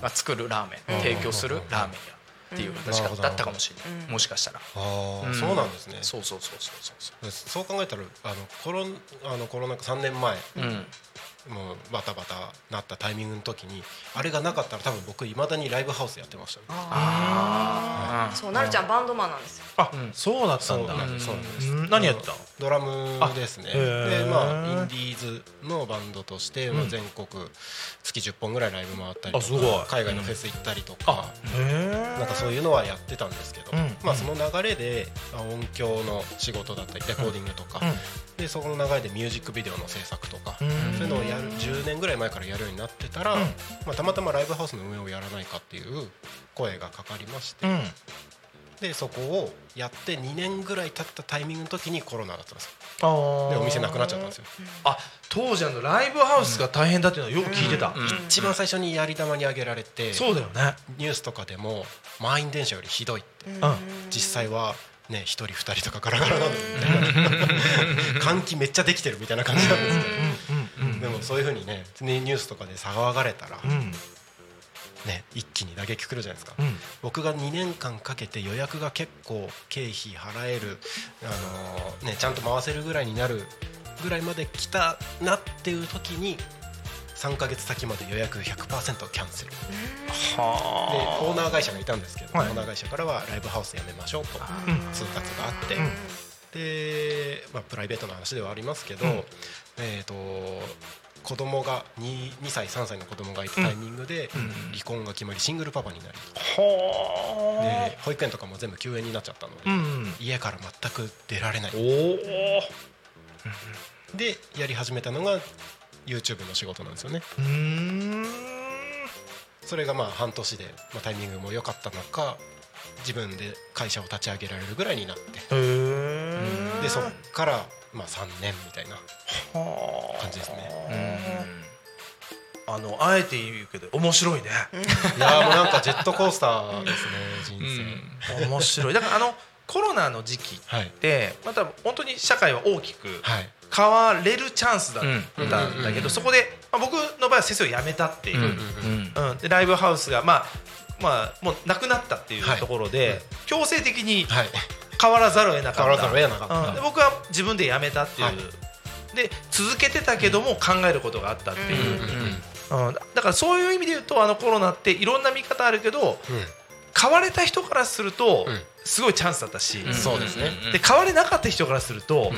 が作るラーメン、うん。提供するラーメン屋っていう形うんだったかもしれない、もしかしたら。あーんそうなんですね。そうそうそうそうそう。そう考えたらあのコロンあのコロナ禍3年前。うんもうバタバタなったタイミングの時にあれがなかったら多分僕いまだにライブハウスやってましたね。あそうなるちゃんバンドマンなんですよ。あそうだったんだ。そうなんです。何やってたのドラムですね。でまあインディーズのバンドとして、まあうん。全国月10本ぐらいライブ回ったりとあすごい。か海外のフェス行ったりとか、へなんかそういうのはやってたんですけど、うん。まあ、その流れでまあ音響の仕事だったりレコーディングとか、でそこの流れでミュージックビデオの制作とか、うんそういうのをやる10年ぐらい前からやるようになってたら、うん。まあ、たまたまライブハウスの運営をやらないかっていう声がかかりまして、うん。でそこをやって2年ぐらい経ったタイミングの時にコロナだったんですよ。でお店なくなっちゃったんですよ。あ当時あのライブハウスが大変だっていうのはよく聞いてた、一番最初にやり玉に挙げられてそうだよね。ニュースとかでも満員電車よりひどいってうん。実際はね1人2人とかガラガラなんだみたいな換気めっちゃできてるみたいな感じなんですけどでもそういうふうにねねニュースとかで騒がれたらうん。ね一気に打撃くるじゃないですか。うん。僕が2年間かけて予約が結構経費払える、あのーね、ちゃんと回せるぐらいになるぐらいまで来たなっていう時に3ヶ月先まで予約100%キャンセル。ではオーナー会社がいたんですけど、はい。オーナー会社からはライブハウスやめましょうと通達があって、うん。で、まあ、プライベートの話ではありますけど、うんえー、と子供が 2, 2歳3歳の子供がいたタイミングで離婚が決まりシングルパパになり。はで保育園とかも全部休園になっちゃったので、うん家から全く出られない。でやり始めたのが YouTube の仕事なんですよね。うん。それがまあ半年で、まあ、タイミングも良かったのか自分で会社を立ち上げられるぐらいになってでそっからまあ3年みたいな感じですね。あのあえて言うけど面白いね。いやーもうなんかジェットコースターですね人生、面白い。だからあのコロナの時期はい。ってまた本当に社会は大きくはい。変われるチャンスだったんだけどそこで、まあ、僕の場合は先生を辞めたっていう、うん。でライブハウスがまあまあもうなくなったっていうはいところで、強制的にはい変わらざるを得なかった。変わらざるを得なかった。うんで僕は自分で辞めたっていう、はい。で続けてたけども考えることがあったっていう、うん。だからそういう意味で言うとあのコロナっていろんな見方あるけど変われた人からするとうん。すごいチャンスだったし、そうですね。で変われなかった人からすると、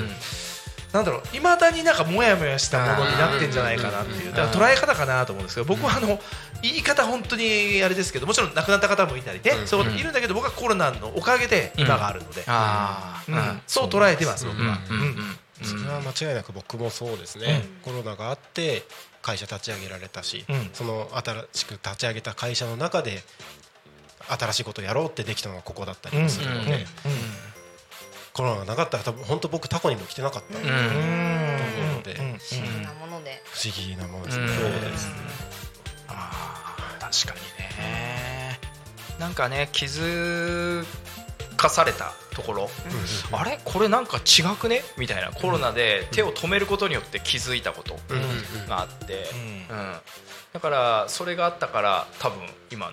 なんだろういまだになんかモヤモヤしたものになってんじゃないかなっていうだから捉え方かなと思うんですけど僕はあの言い方本当にあれですけどもちろん亡くなった方もいたりね、そういるんだけど僕はコロナのおかげで今があるので、あうん。そう捉えてます僕は。それは間違いなく僕もそうですね、コロナがあって会社立ち上げられたし、うん。その新しく立ち上げた会社の中で新しいことをやろうってできたのがここだったりもするので、コロナがなかったら多分本当僕タコにも来てなかったと思うので、不思議なもので。不思議なものですね。確かにね。なんかね気づかされたところ、あれ？これなんか違くね？みたいな。コロナで手を止めることによって気づいたことがあって、うんだからそれがあったから多分今の、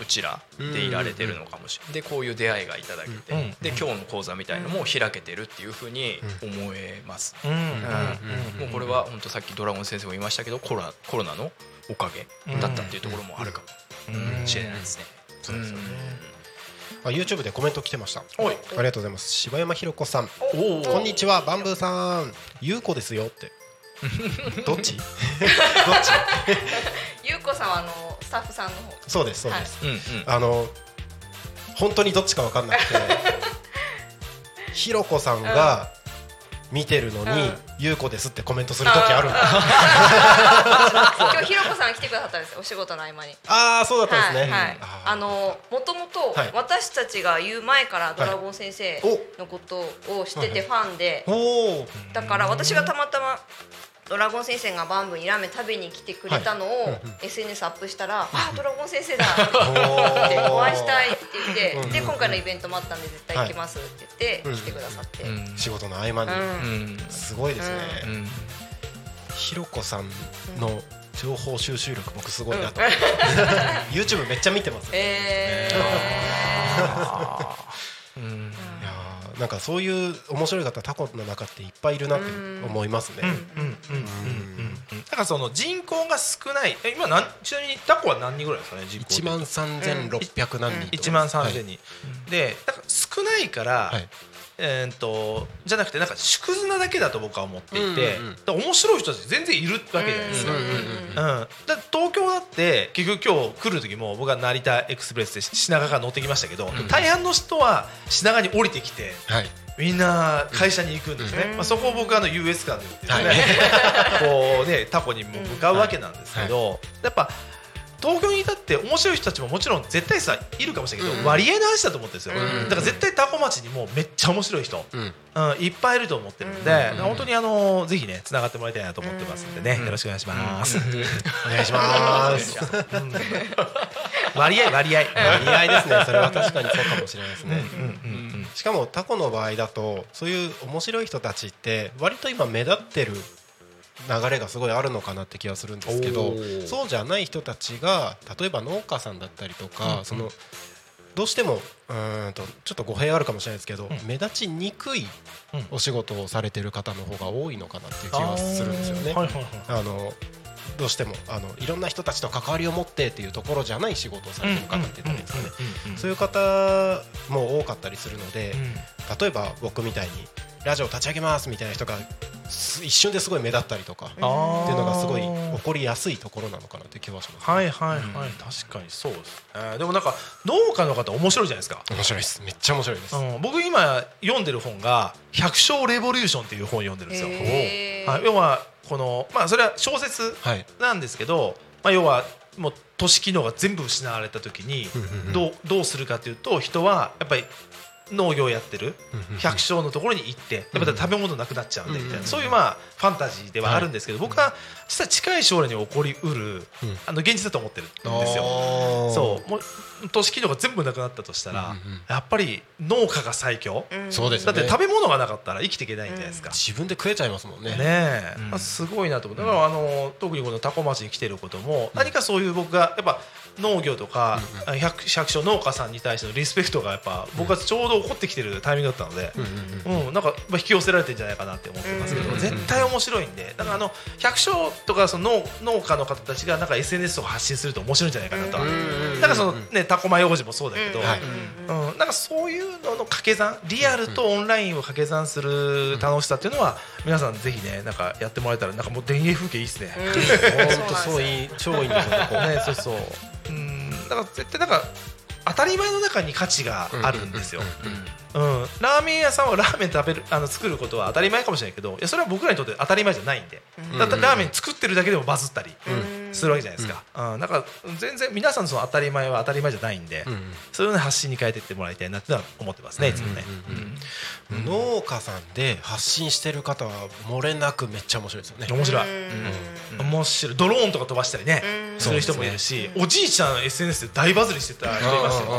うちらでいられてるのかもしれない。でこういう出会いがいただけて、うんで今日の講座みたいのも開けてるっていうふうに思えます、もうこれは本当さっきドラゴン先生も言いましたけどコロナコロナのおかげだったっていうところもあるかも。しれないですね。そうですよね。あ YouTube でコメント来てました。おい。ありがとうございます。柴山ひろ子さん。おこんにちは、バンブーさん。ゆうこですよって。どっち？どっち？ゆうこさんはあのスタッフさんの方。そうです、そうです。うんうん。あの本当にどっちかわかんなくて、ひろこさんが見てるのに、ゆうこですってコメントするときあるんだ。今日ひろこさん来てくださったんですよお仕事の合間に。ああ、そうだったんですね。はいはい、ああのもともとはい。私たちが言う前からドラゴン先生のことを知っててファンで、ーおお。だから私がたまたまドラゴン先生がバンブにラーメン食べに来てくれたのを SNS アップしたら「あドラゴン先生だ」ってお会いしたいって言ってで今回のイベントもあったんで絶対行きますって言って来てくださって、うん。仕事の合間に、うん。すごいですね。うん。ひろこさんの情報収集力僕すごいなと。YouTube めっちゃ見てます。えうん。いやーなんかそういう面白い方タコの中っていっぱいいるなって思いますね。だからその人口が少ない。え今なんちなみにタコは何人ぐらいですかね人口1万3600何人1万3000人、でだから少ないから、はいえー、とじゃなくてなんか縮図なだけだと僕は思っていて、うんうん面白い人たち全然いるわけじゃないですか。うんうんうんうん、だって東京だって結局今日来る時も僕は成田エクスプレスで品川から乗ってきましたけど、大半の人は品川に降りてきてはい。みんな会社に行くんですね、まあ、そこを僕はあの US 間でですね、はい。こうねタコにも向かうわけなんですけど、やっぱ東京にいたって面白い人たちももちろん絶対さいるかもしれないけど、割合の話だと思ってるんですよ、うん。だから絶対タコ町にもめっちゃ面白い人、うん。うん、いっぱいいると思ってるんで、本当にあのぜひね繋がってもらいたいなと思ってますんでね、よろしくお願いします、お願いします。割合割合。割合ですね。それは確かにそうかもしれないですね。うんうんうん。しかもタコの場合だとそういう面白い人たちって割と今目立ってる流れがすごいあるのかなって気がするんですけどそうじゃない人たちが例えば農家さんだったりとか、そのどうしてもうーんとちょっと語弊あるかもしれないですけど、目立ちにくいうん。お仕事をされてる方の方が多いのかなっていう気がするんですよね。はいはいはい。あのどうしてもあのいろんな人たちと関わりを持ってっていうところじゃない仕事をされてる方っていいんですかね。そういう方も多かったりするので、例えば僕みたいにラジオ立ち上げますみたいな人がす一瞬ですごい目立ったりとかっていうのがすごい起こりやすいところなのかなって気はします。はいはいはい、確かにそうです、えーでもなんか農家の方面白いじゃないですか、面白いです。めっちゃ面白いです。うん、僕今読んでる本が「百姓レボリューション」っていう本を読んでるんですよ、へー。はい、要はこのまあそれは小説はい。なんですけど、まあ、要はもう都市機能が全部失われた時にどうどうするかというと人はやっぱり農業をやってる百姓のところに行ってやっぱり食べ物なくなっちゃうんでみたいな。そういうまあファンタジーではあるんですけど僕は実は近い将来に起こりうるあの現実だと思ってるんですよ。そう。もう都市機能が全部なくなったとしたら、やっぱり農家が最強、そうです。だって食べ物がなかったら生きていけないじゃないですか。自分で食えちゃいますもんね。ねえ、うん。まあ、すごいなと思うだからあの特にこの多古町に来てることも何かそういう僕がやっぱ農業とか百百姓農家さんに対してのリスペクトがやっぱ僕はちょうど起こってきてるタイミングだったので、うんなんかまあ引き寄せられてるんじゃないかなって思ってますけど、絶対面白いんでだからあの百姓とかその農農家の方たちがなんか SNS とか発信すると面白いんじゃないかなとは、だからそのねタコマヨジもそうだけど、はい。うん、なんかそういうのの掛け算リアルとオンラインを掛け算する楽しさっていうのは皆さんぜひねなんかやってもらえたらなんかもう田園風景いいっすね。本当そういい超いいんですよねそうそう。うんだから絶対なんか当たり前の中に価値があるんですよ。うん、ラーメン屋さんはラーメン食べるあの作ることは当たり前かもしれないけどいやそれは僕らにとって当たり前じゃないんで、だってラーメン作ってるだけでもバズったりするわけじゃないですか、うん。だから全然皆さんのその当たり前は当たり前じゃないんで、そういうの発信に変えていってもらいたいなってのは思ってますね、いつもね。農家さんで発信してる方は漏れなくめっちゃ面白いですよね。面白い、面白い。ドローンとか飛ばしたりね、する人もいるし、おじいちゃん SNS で大バズりしてた人いましたよ、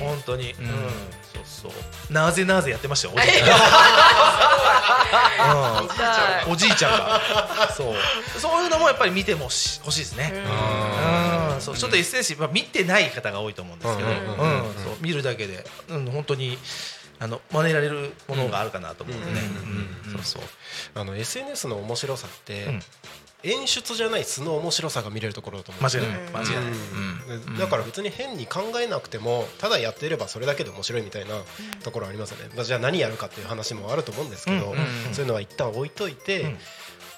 本当に、うんそうそうなぜなぜやってましたよおじいちゃん、うん。おじいちゃんが。そう。そういうのもやっぱり見てもし欲しいですね。うん。そうちょっと SNS、まあ、見てない方が多いと思うんですけど、うんそう見るだけで、うん、本当にあの真似られるものがあるかなと思うんでね、うん。そうそう。あの SNS の面白さって、うん演出じゃない素の面白さが見れるところだと思う。んですよ間違いない。間違いない、うん。だから別に変に考えなくてもただやっていればそれだけで面白いみたいなところありますよね、まあ、じゃあ何やるかっていう話もあると思うんですけど、うん。うん。うんそういうのは一旦置いといて、うん。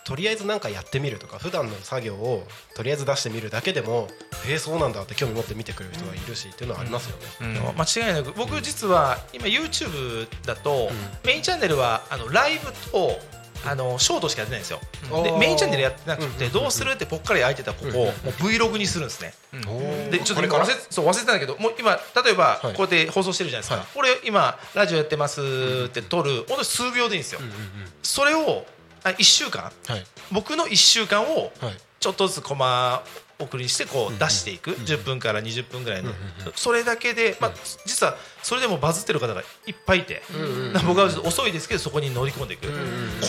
とりあえず何かやってみるとか普段の作業をとりあえず出してみるだけでもへえそうなんだって興味持って見てくれる人がいるしっていうのはありますよね。でも間違いなく。僕実は今 YouTube だとメインチャンネルはあのライブとあのショートしかやってないんですよ。でメインチャンネルやってなくてうんどうするってぽっかり空いてたここをもう Vlog にするんですね。でちょっと今忘れそう忘れてたんだけどもう今例えばはい。こうやって放送してるじゃないですか、はい。これ今ラジオやってますって撮る本当に数秒でいいんですよ、それをあ1週間？はい。僕の1週間をはい。ちょっとずつコマ送りしてこう出していく。10分から20分ぐらいの。それだけでまあ実はそれでもバズってる方がいっぱいいて。僕は遅いですけどそこに乗り込んでいく。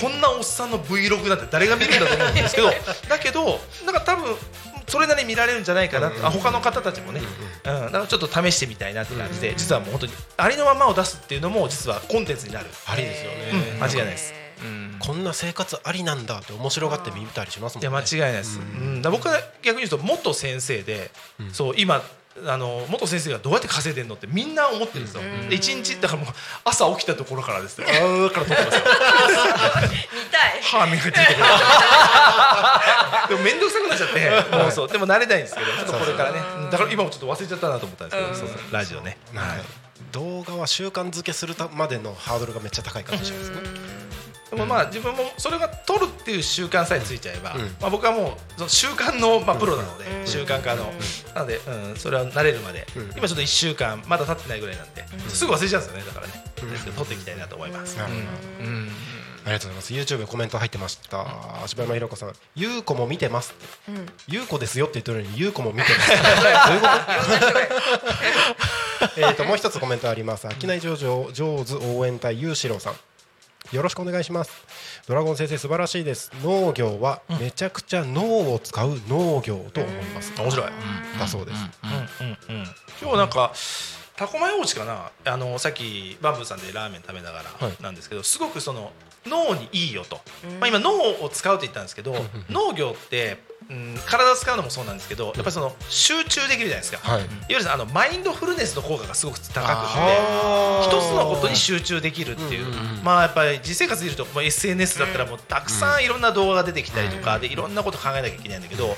こんなおっさんの Vlog なんて誰が見るんだと思うんですけどだけどなんか多分それなりに見られるんじゃないかなとあ他の方たちもね。うんだからちょっと試してみたいなって感じで実はもう本当にありのままを出すっていうのも実はコンテンツになる。ありですよね。うん。間違いないです。うんこんな生活ありなんだって面白がって見たりしますもんね。いや間違いないです、うん。僕は逆に言うと元先生で、そう今あの元先生がどうやって稼いでんのってみんな思ってるんですよ、で一日だからもう朝起きたところからですねあーから撮ってますよ。見たい。歯磨いてるところ。でも面倒くさくなっちゃってもうそうでも慣れないんですけどちょっとこれからね。うん。だから今もちょっと忘れちゃったなと思ったんですけど、そうそうラジオね、なんか動画は習慣づけするたまでのハードルがめっちゃ高いかもしれないですねでもまあ自分もそれが撮るっていう習慣さえついちゃえば、うん。まあ、僕はもうその習慣のまあプロなので、習慣化の、なので、うん、それは慣れるまで、うん。今ちょっと1週間まだ経ってないぐらいなんで、すぐ忘れちゃうんですよねだからね、ですけど撮っていきたいなと思います、うん。ありがとうございます。YouTube コメント入ってました。柴山ひろ子さん「ゆうこも見てます」ゆうこですよ」って言ってるのに「ゆうこも見てます」どういうこと？えっともう一つコメントあります。商い上場上手応援隊ゆうしろうさんよろしくお願いします。ドラゴン先生素晴らしいです。農業はめちゃくちゃ脳を使う農業と思います。面白い、だそうです。うん。うん。うん。今日なんかタコマ用地かな。あのさっきバンブーさんでラーメン食べながらはい。なんですけど、すごくその脳にいいよと、まあ、今脳を使うと言ったんですけど農業って、うん、体を使うのもそうなんですけどやっぱりその集中できるじゃないですか、はい。いわゆるあのマインドフルネスの効果がすごく高くて。一つのことに集中できるっていう、まあやっぱり実生活でいると、まあ、SNS だったらもうたくさんいろんな動画が出てきたりとかでいろんなこと考えなきゃいけないんだけど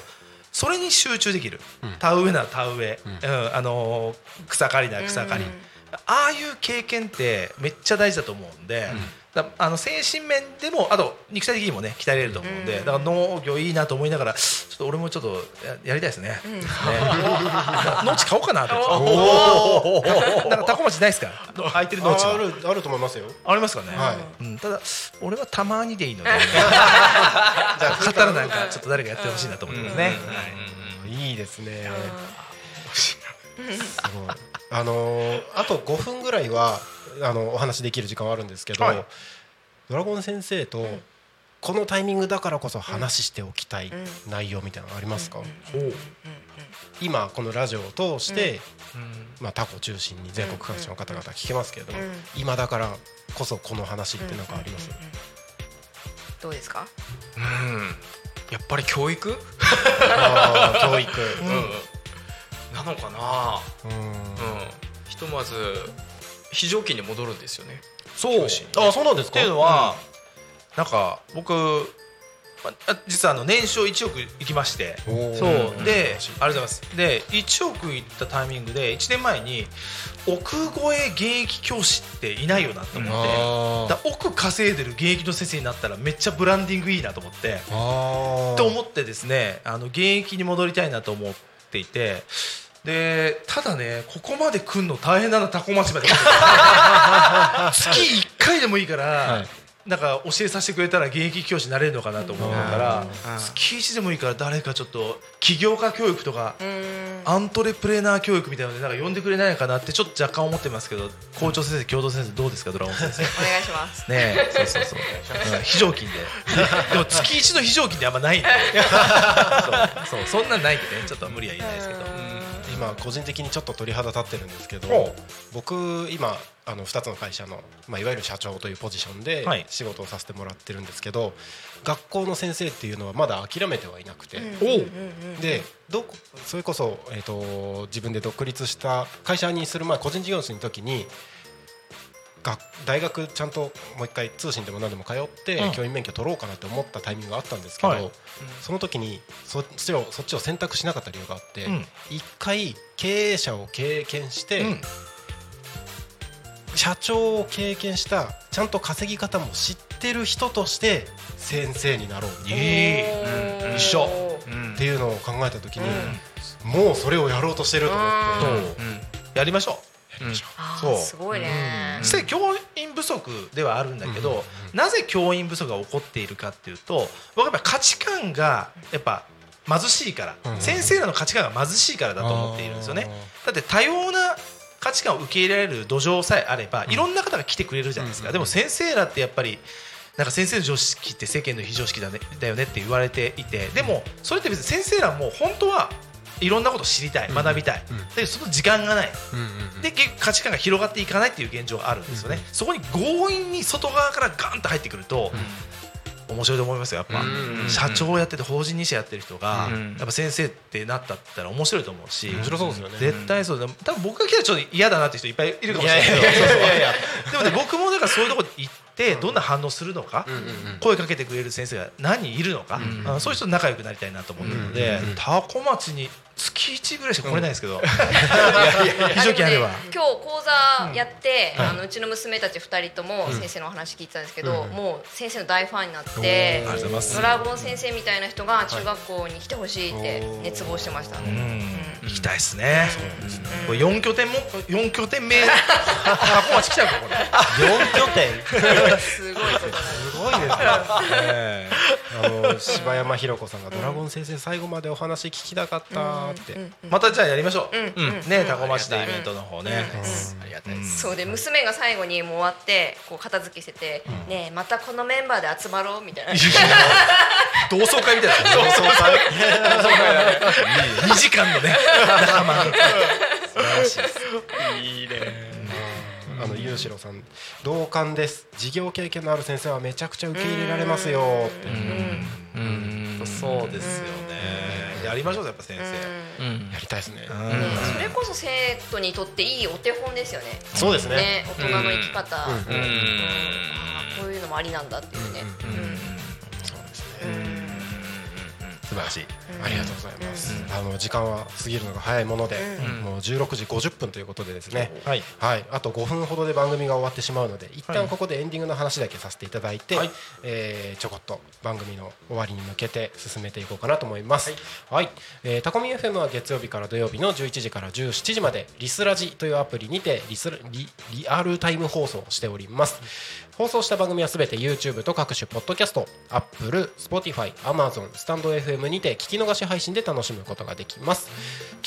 それに集中できる、田植えなら田植え、うん。あのー草刈りなら草刈り、ああいう経験ってめっちゃ大事だと思うんで。だあの精神面でもあと肉体的にもね鍛えれると思うんで、だから農業いいなと思いながらちょっと俺もちょっとややりたいですね。ね 農地買おうかなと思って。なんかタコ町ないですか？空いてる農地はあるあると思いますよありますかね？はうん、ただ俺はたまにでいいので、じゃあ買ったらなんかちょっと誰かやってほしいなと思ってますね。いいですね。すごい。あのーあと5分ぐらいはあのお話できる時間はあるんですけど、はい。ドラゴン先生とこのタイミングだからこそ話しておきたい内容みたいなのありますか？今このラジオを通して、まあタコ中心に全国各地の方々聞けますけれども、今だからこそこの話ってなんかあります？どうですか？うん。やっぱり教育？教育。なのかな？うん。うん。ひとまず非常勤に戻るんですよね。そう。あそうなんですか？っていうのは、なんか僕まあ実はあの年商1億いきまして。そう。でありがとうございます。で1億いったタイミングで1年前に億超え現役教師っていないよなと思って。あだから億稼いでる現役の先生になったらめっちゃブランディングいいなと思って。あと思ってですねあの現役に戻りたいなと思っていてでただねここまで来るの大変だなタコ町まで 月1回でもいいから、なんか教えさせてくれたら現役教師になれるのかなと思うから月1でもいいから誰かちょっと起業家教育とかアントレプレーナー教育みたいなのでなんか呼んでくれないかなってちょっと若干思ってますけど校長先生共同先生どうですかドラゴン先生。お願いします。ねえそうそうそう、うん非常勤で。でも月一の非常勤ってあんまないんで。そうそうそんなんないんでね。ちょっと無理は言えないですけど、今個人的にちょっと鳥肌立ってるんですけど僕今あの2つの会社の、まあ、いわゆる社長というポジションではい。仕事をさせてもらってるんですけど、学校の先生っていうのはまだ諦めてはいなくて、でどこそれこそ、えー、と自分で独立した会社にする前個人事業主の時に学大学ちゃんともう一回通信でも何でも通って、うん。教員免許取ろうかなって思ったタイミングがあったんですけど、はい。その時にそっちをそっちを選択しなかった理由があって、うん。一回経営者を経験して、うん。社長を経験したちゃんと稼ぎ方も知ってる人として先生になろう一緒。っていうのを考えた時に、もうそれをやろうとしてると思って。そう、やりましょ。うあそう。ーすごいね。実際教員不足ではあるんだけど、なぜ教員不足が起こっているかっていうと僕はやっぱ価値観がやっぱ貧しいから、うん。先生らの価値観が貧しいからだと思っているんですよね。だって多様な価値観を受け入れられる土壌さえあれば、いろんな方が来てくれるじゃないですか、でも先生らってやっぱりなんか先生の常識って世間の非常識だ,、ね、だよねって言われていてでもそれって別に先生らも本当はいろんなことを知りたい学びたい、でその時間がない、で結局価値観が広がっていかないっていう現状があるんですよね、そこに強引に外側からガンと入ってくると、面白いと思いますよやっぱ、社長をやってて法人2社やってる人が、やっぱ先生ってなったったら面白いと思うし面白そうですよね。絶対そうだ。多分僕が来たらちょっと嫌だなって人いっぱいいるかもしれない。けどでもね僕もだからそういうところに行ってどんな反応するのか、声かけてくれる先生が何人いるのか、あそういう人と仲良くなりたいなと思ってるので、多古町に月1ぐらいしか来れないですけど、非常勤あれば。今日講座やって、あのうちの娘たち2人とも先生のお話聞いてたんですけど、もう先生の大ファンになってドラゴン先生みたいな人が中学校に来てほしいって熱望してました、行きたいですね。これ四拠点も四拠点目。多古町来ちゃうかこれ。四拠点すごいことだすごいですね。あの柴山ひろ子さんが「ドラゴン先生最後までお話聞きたかった」って、またじゃあやりましょう。うんうんね多古町でイベントの方ね。ありがたいです。そうで娘が最後にもう終わってこう片付けしてて「ねえまたこのメンバーで集まろう」みたいな。同窓会みたいな。同窓会。二時間のね仲間。いいねあのゆうしろさん同感です。事業経験のある先生はめちゃくちゃ受け入れられますよ。ってそうですよね。やりましょうやっぱ先生。やりたいですね。ねそれこそ生徒にとっていいお手本ですよね。そうですね。ね大人の生き方、うん。うん。あこういうのもありなんだっていうね、素晴らしい。ありがとうございます。あの時間は過ぎるのが早いものでもう16時50分ということでですね。はい。はい、あと5分ほどで番組が終わってしまうので一旦ここでエンディングの話だけさせていただいて、えーちょこっと番組の終わりに向けて進めていこうかなと思います。はい、えータコミ FM は月曜日から土曜日の11時から17時までリスラジというアプリにてリスリリアルタイム放送をしております。放送した番組はすべて YouTube と各種ポッドキャスト、Apple、Spotify、Amazon、スタンド FM にて聞き逃し配信で楽しむことができます。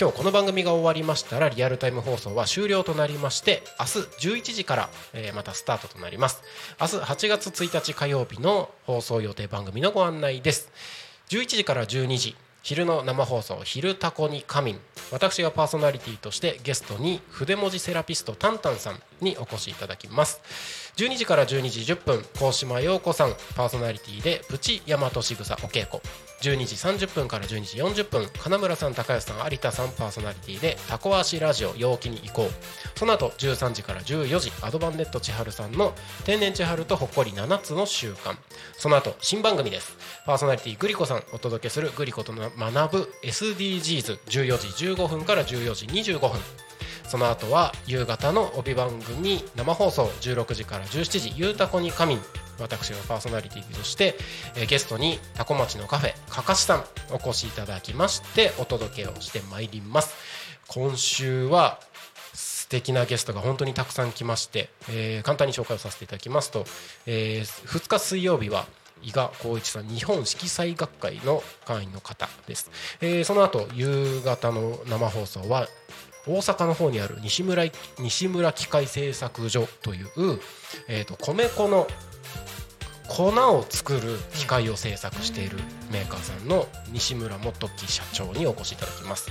今日この番組が終わりましたらリアルタイム放送は終了となりまして明日11時から、えーまたスタートとなります。明日8月1日火曜日の放送予定番組のご案内です。11時から12時昼の生放送「昼タコに仮眠」私がパーソナリティとしてゲストに筆文字セラピストタンタンさんにお越しいただきます。12時から12時10分高島陽子さんパーソナリティでプチ大和しぐさお稽古。12時30分から12時40分金村さん高安さん有田さんパーソナリティでタコ足ラジオ陽気に行こう。その後13時から14時アドバンネット千春さんの天然千春とほっこり7つの習慣。その後新番組です。パーソナリティグリコさんお届けするグリコと学ぶ SDGs14 時15分から14時25分その後は夕方の帯番組生放送16時から17時「ゆうたこに仮眠」私がパーソナリティとして、ゲストにタコ町のカフェかかしさんお越しいただきましてお届けをしてまいります。今週は素敵なゲストが本当にたくさん来まして、えー簡単に紹介をさせていただきますと、え2日水曜日は伊賀光一さん日本色彩学会の会員の方です、えーその後夕方の生放送は大阪の方にある西村西村機械製作所という、えー、と米粉の粉を作る機械を製作しているメーカーさんの西村元樹社長にお越しいただきます、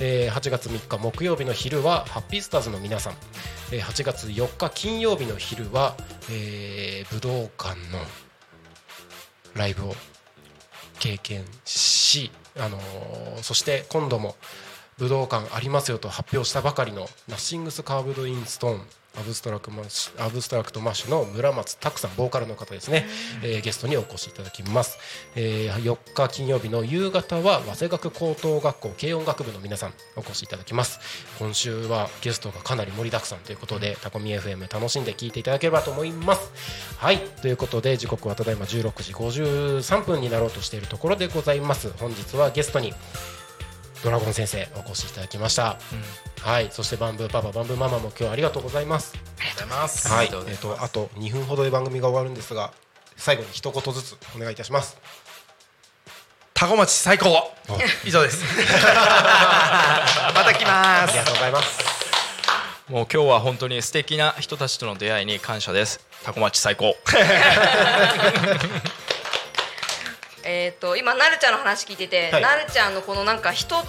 えー8月3日木曜日の昼はハッピースターズの皆さん、えー8月4日金曜日の昼は、えー武道館のライブを経験し、あのーそして今度も武道館ありますよと発表したばかりの Nothing's Carved In Stone、ABSTRACT MASH、ABSTRACT MASH の村松拓さんボーカルの方ですね、えーゲストにお越しいただきます、えー4日金曜日の夕方はわせがく高等学校軽音楽部の皆さんお越しいただきます。今週はゲストがかなり盛りだくさんということでタコミ FM 楽しんで聞いていただければと思います。はい。ということで時刻はただいま16時53分になろうとしているところでございます。本日はゲストにドラゴン先生お越しいただきました、はい。そしてバンブーパパバンブーママも今日はありがとうございます。ありがとうございます。はい。えっ、とあと2分ほどで番組が終わるんですが最後に一言ずつお願いいたします。タコ町最高。以上です。また来ます。ありが。とうございます。もう今日は本当に素敵な人たちとの出会いに感謝です。タコ町最高 えー、と今なるちゃんの話聞いてて、はい。なるちゃんのこのなんか人の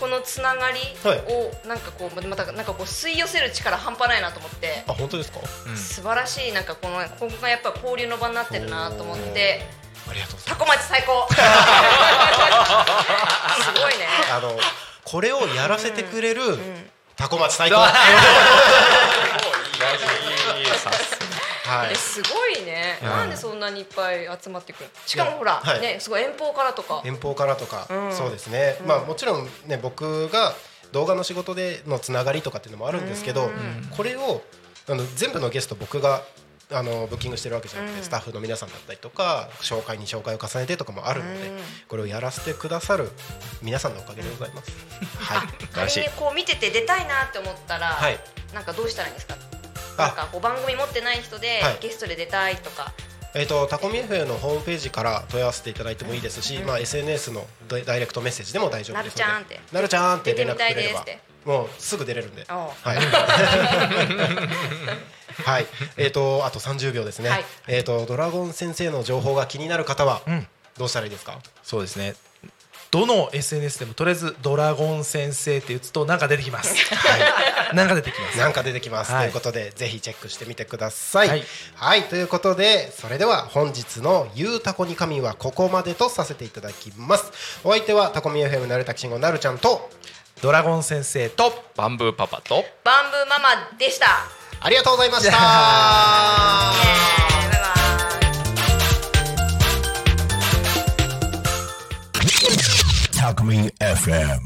このつながりはい。をなんかこうまたなんかこう吸い寄せる力半端ないなと思って。あ本当ですか？素晴らしいなんかこのここがやっぱ交流の場になってるなと思って。ありがとうございタコ町最高。すごいね。ますあのこれをやらせてくれるタコ町最高はい。えすごいね、なんでそんなにいっぱい集まってくるしかもほら、はい。ねすごい遠方からとか。遠方からとか、うん。そうですね、まあもちろんね僕が動画の仕事でのつながりとかっていうのもあるんですけど、これをあの全部のゲスト僕があのブッキングしてるわけじゃなくて、うん。スタッフの皆さんだったりとか紹介に紹介を重ねてとかもあるので、これをやらせてくださる皆さんのおかげでございます。はい、仮にこう見てて出たいなって思ったら、はい。なんかどうしたらいいんですか？あなんかこう番組持ってない人で、はい。ゲストで出たいとか。えー、とタコミ F のホームページから問い合わせていただいてもいいですし、まあ、SNS のダイダイレクトメッセージでも大丈夫ですので。なるちゃんって。なるちゃんって連絡くれれば。出てみたいですって。もうすぐ出れるんで。はい、はい、えっ、とあと30秒ですね、はい。えっ、とドラゴン先生の情報が気になる方はん。どうしたらいいですか、そうですねどの SNS でもとりあえずドラゴン先生って打つとなんか出てきます。はい。なんか出てきます。なんか出てきます、はいということでぜひチェックしてみてください。ははいい、ということでそれでは本日の「ゆうたこに神」はここまでとさせていただきます。お相手はタコミ FM なるたきしんごなるちゃんとドラゴン先生とバンブーパパとバンブーママでしたありがとうございました。Alchemy FM.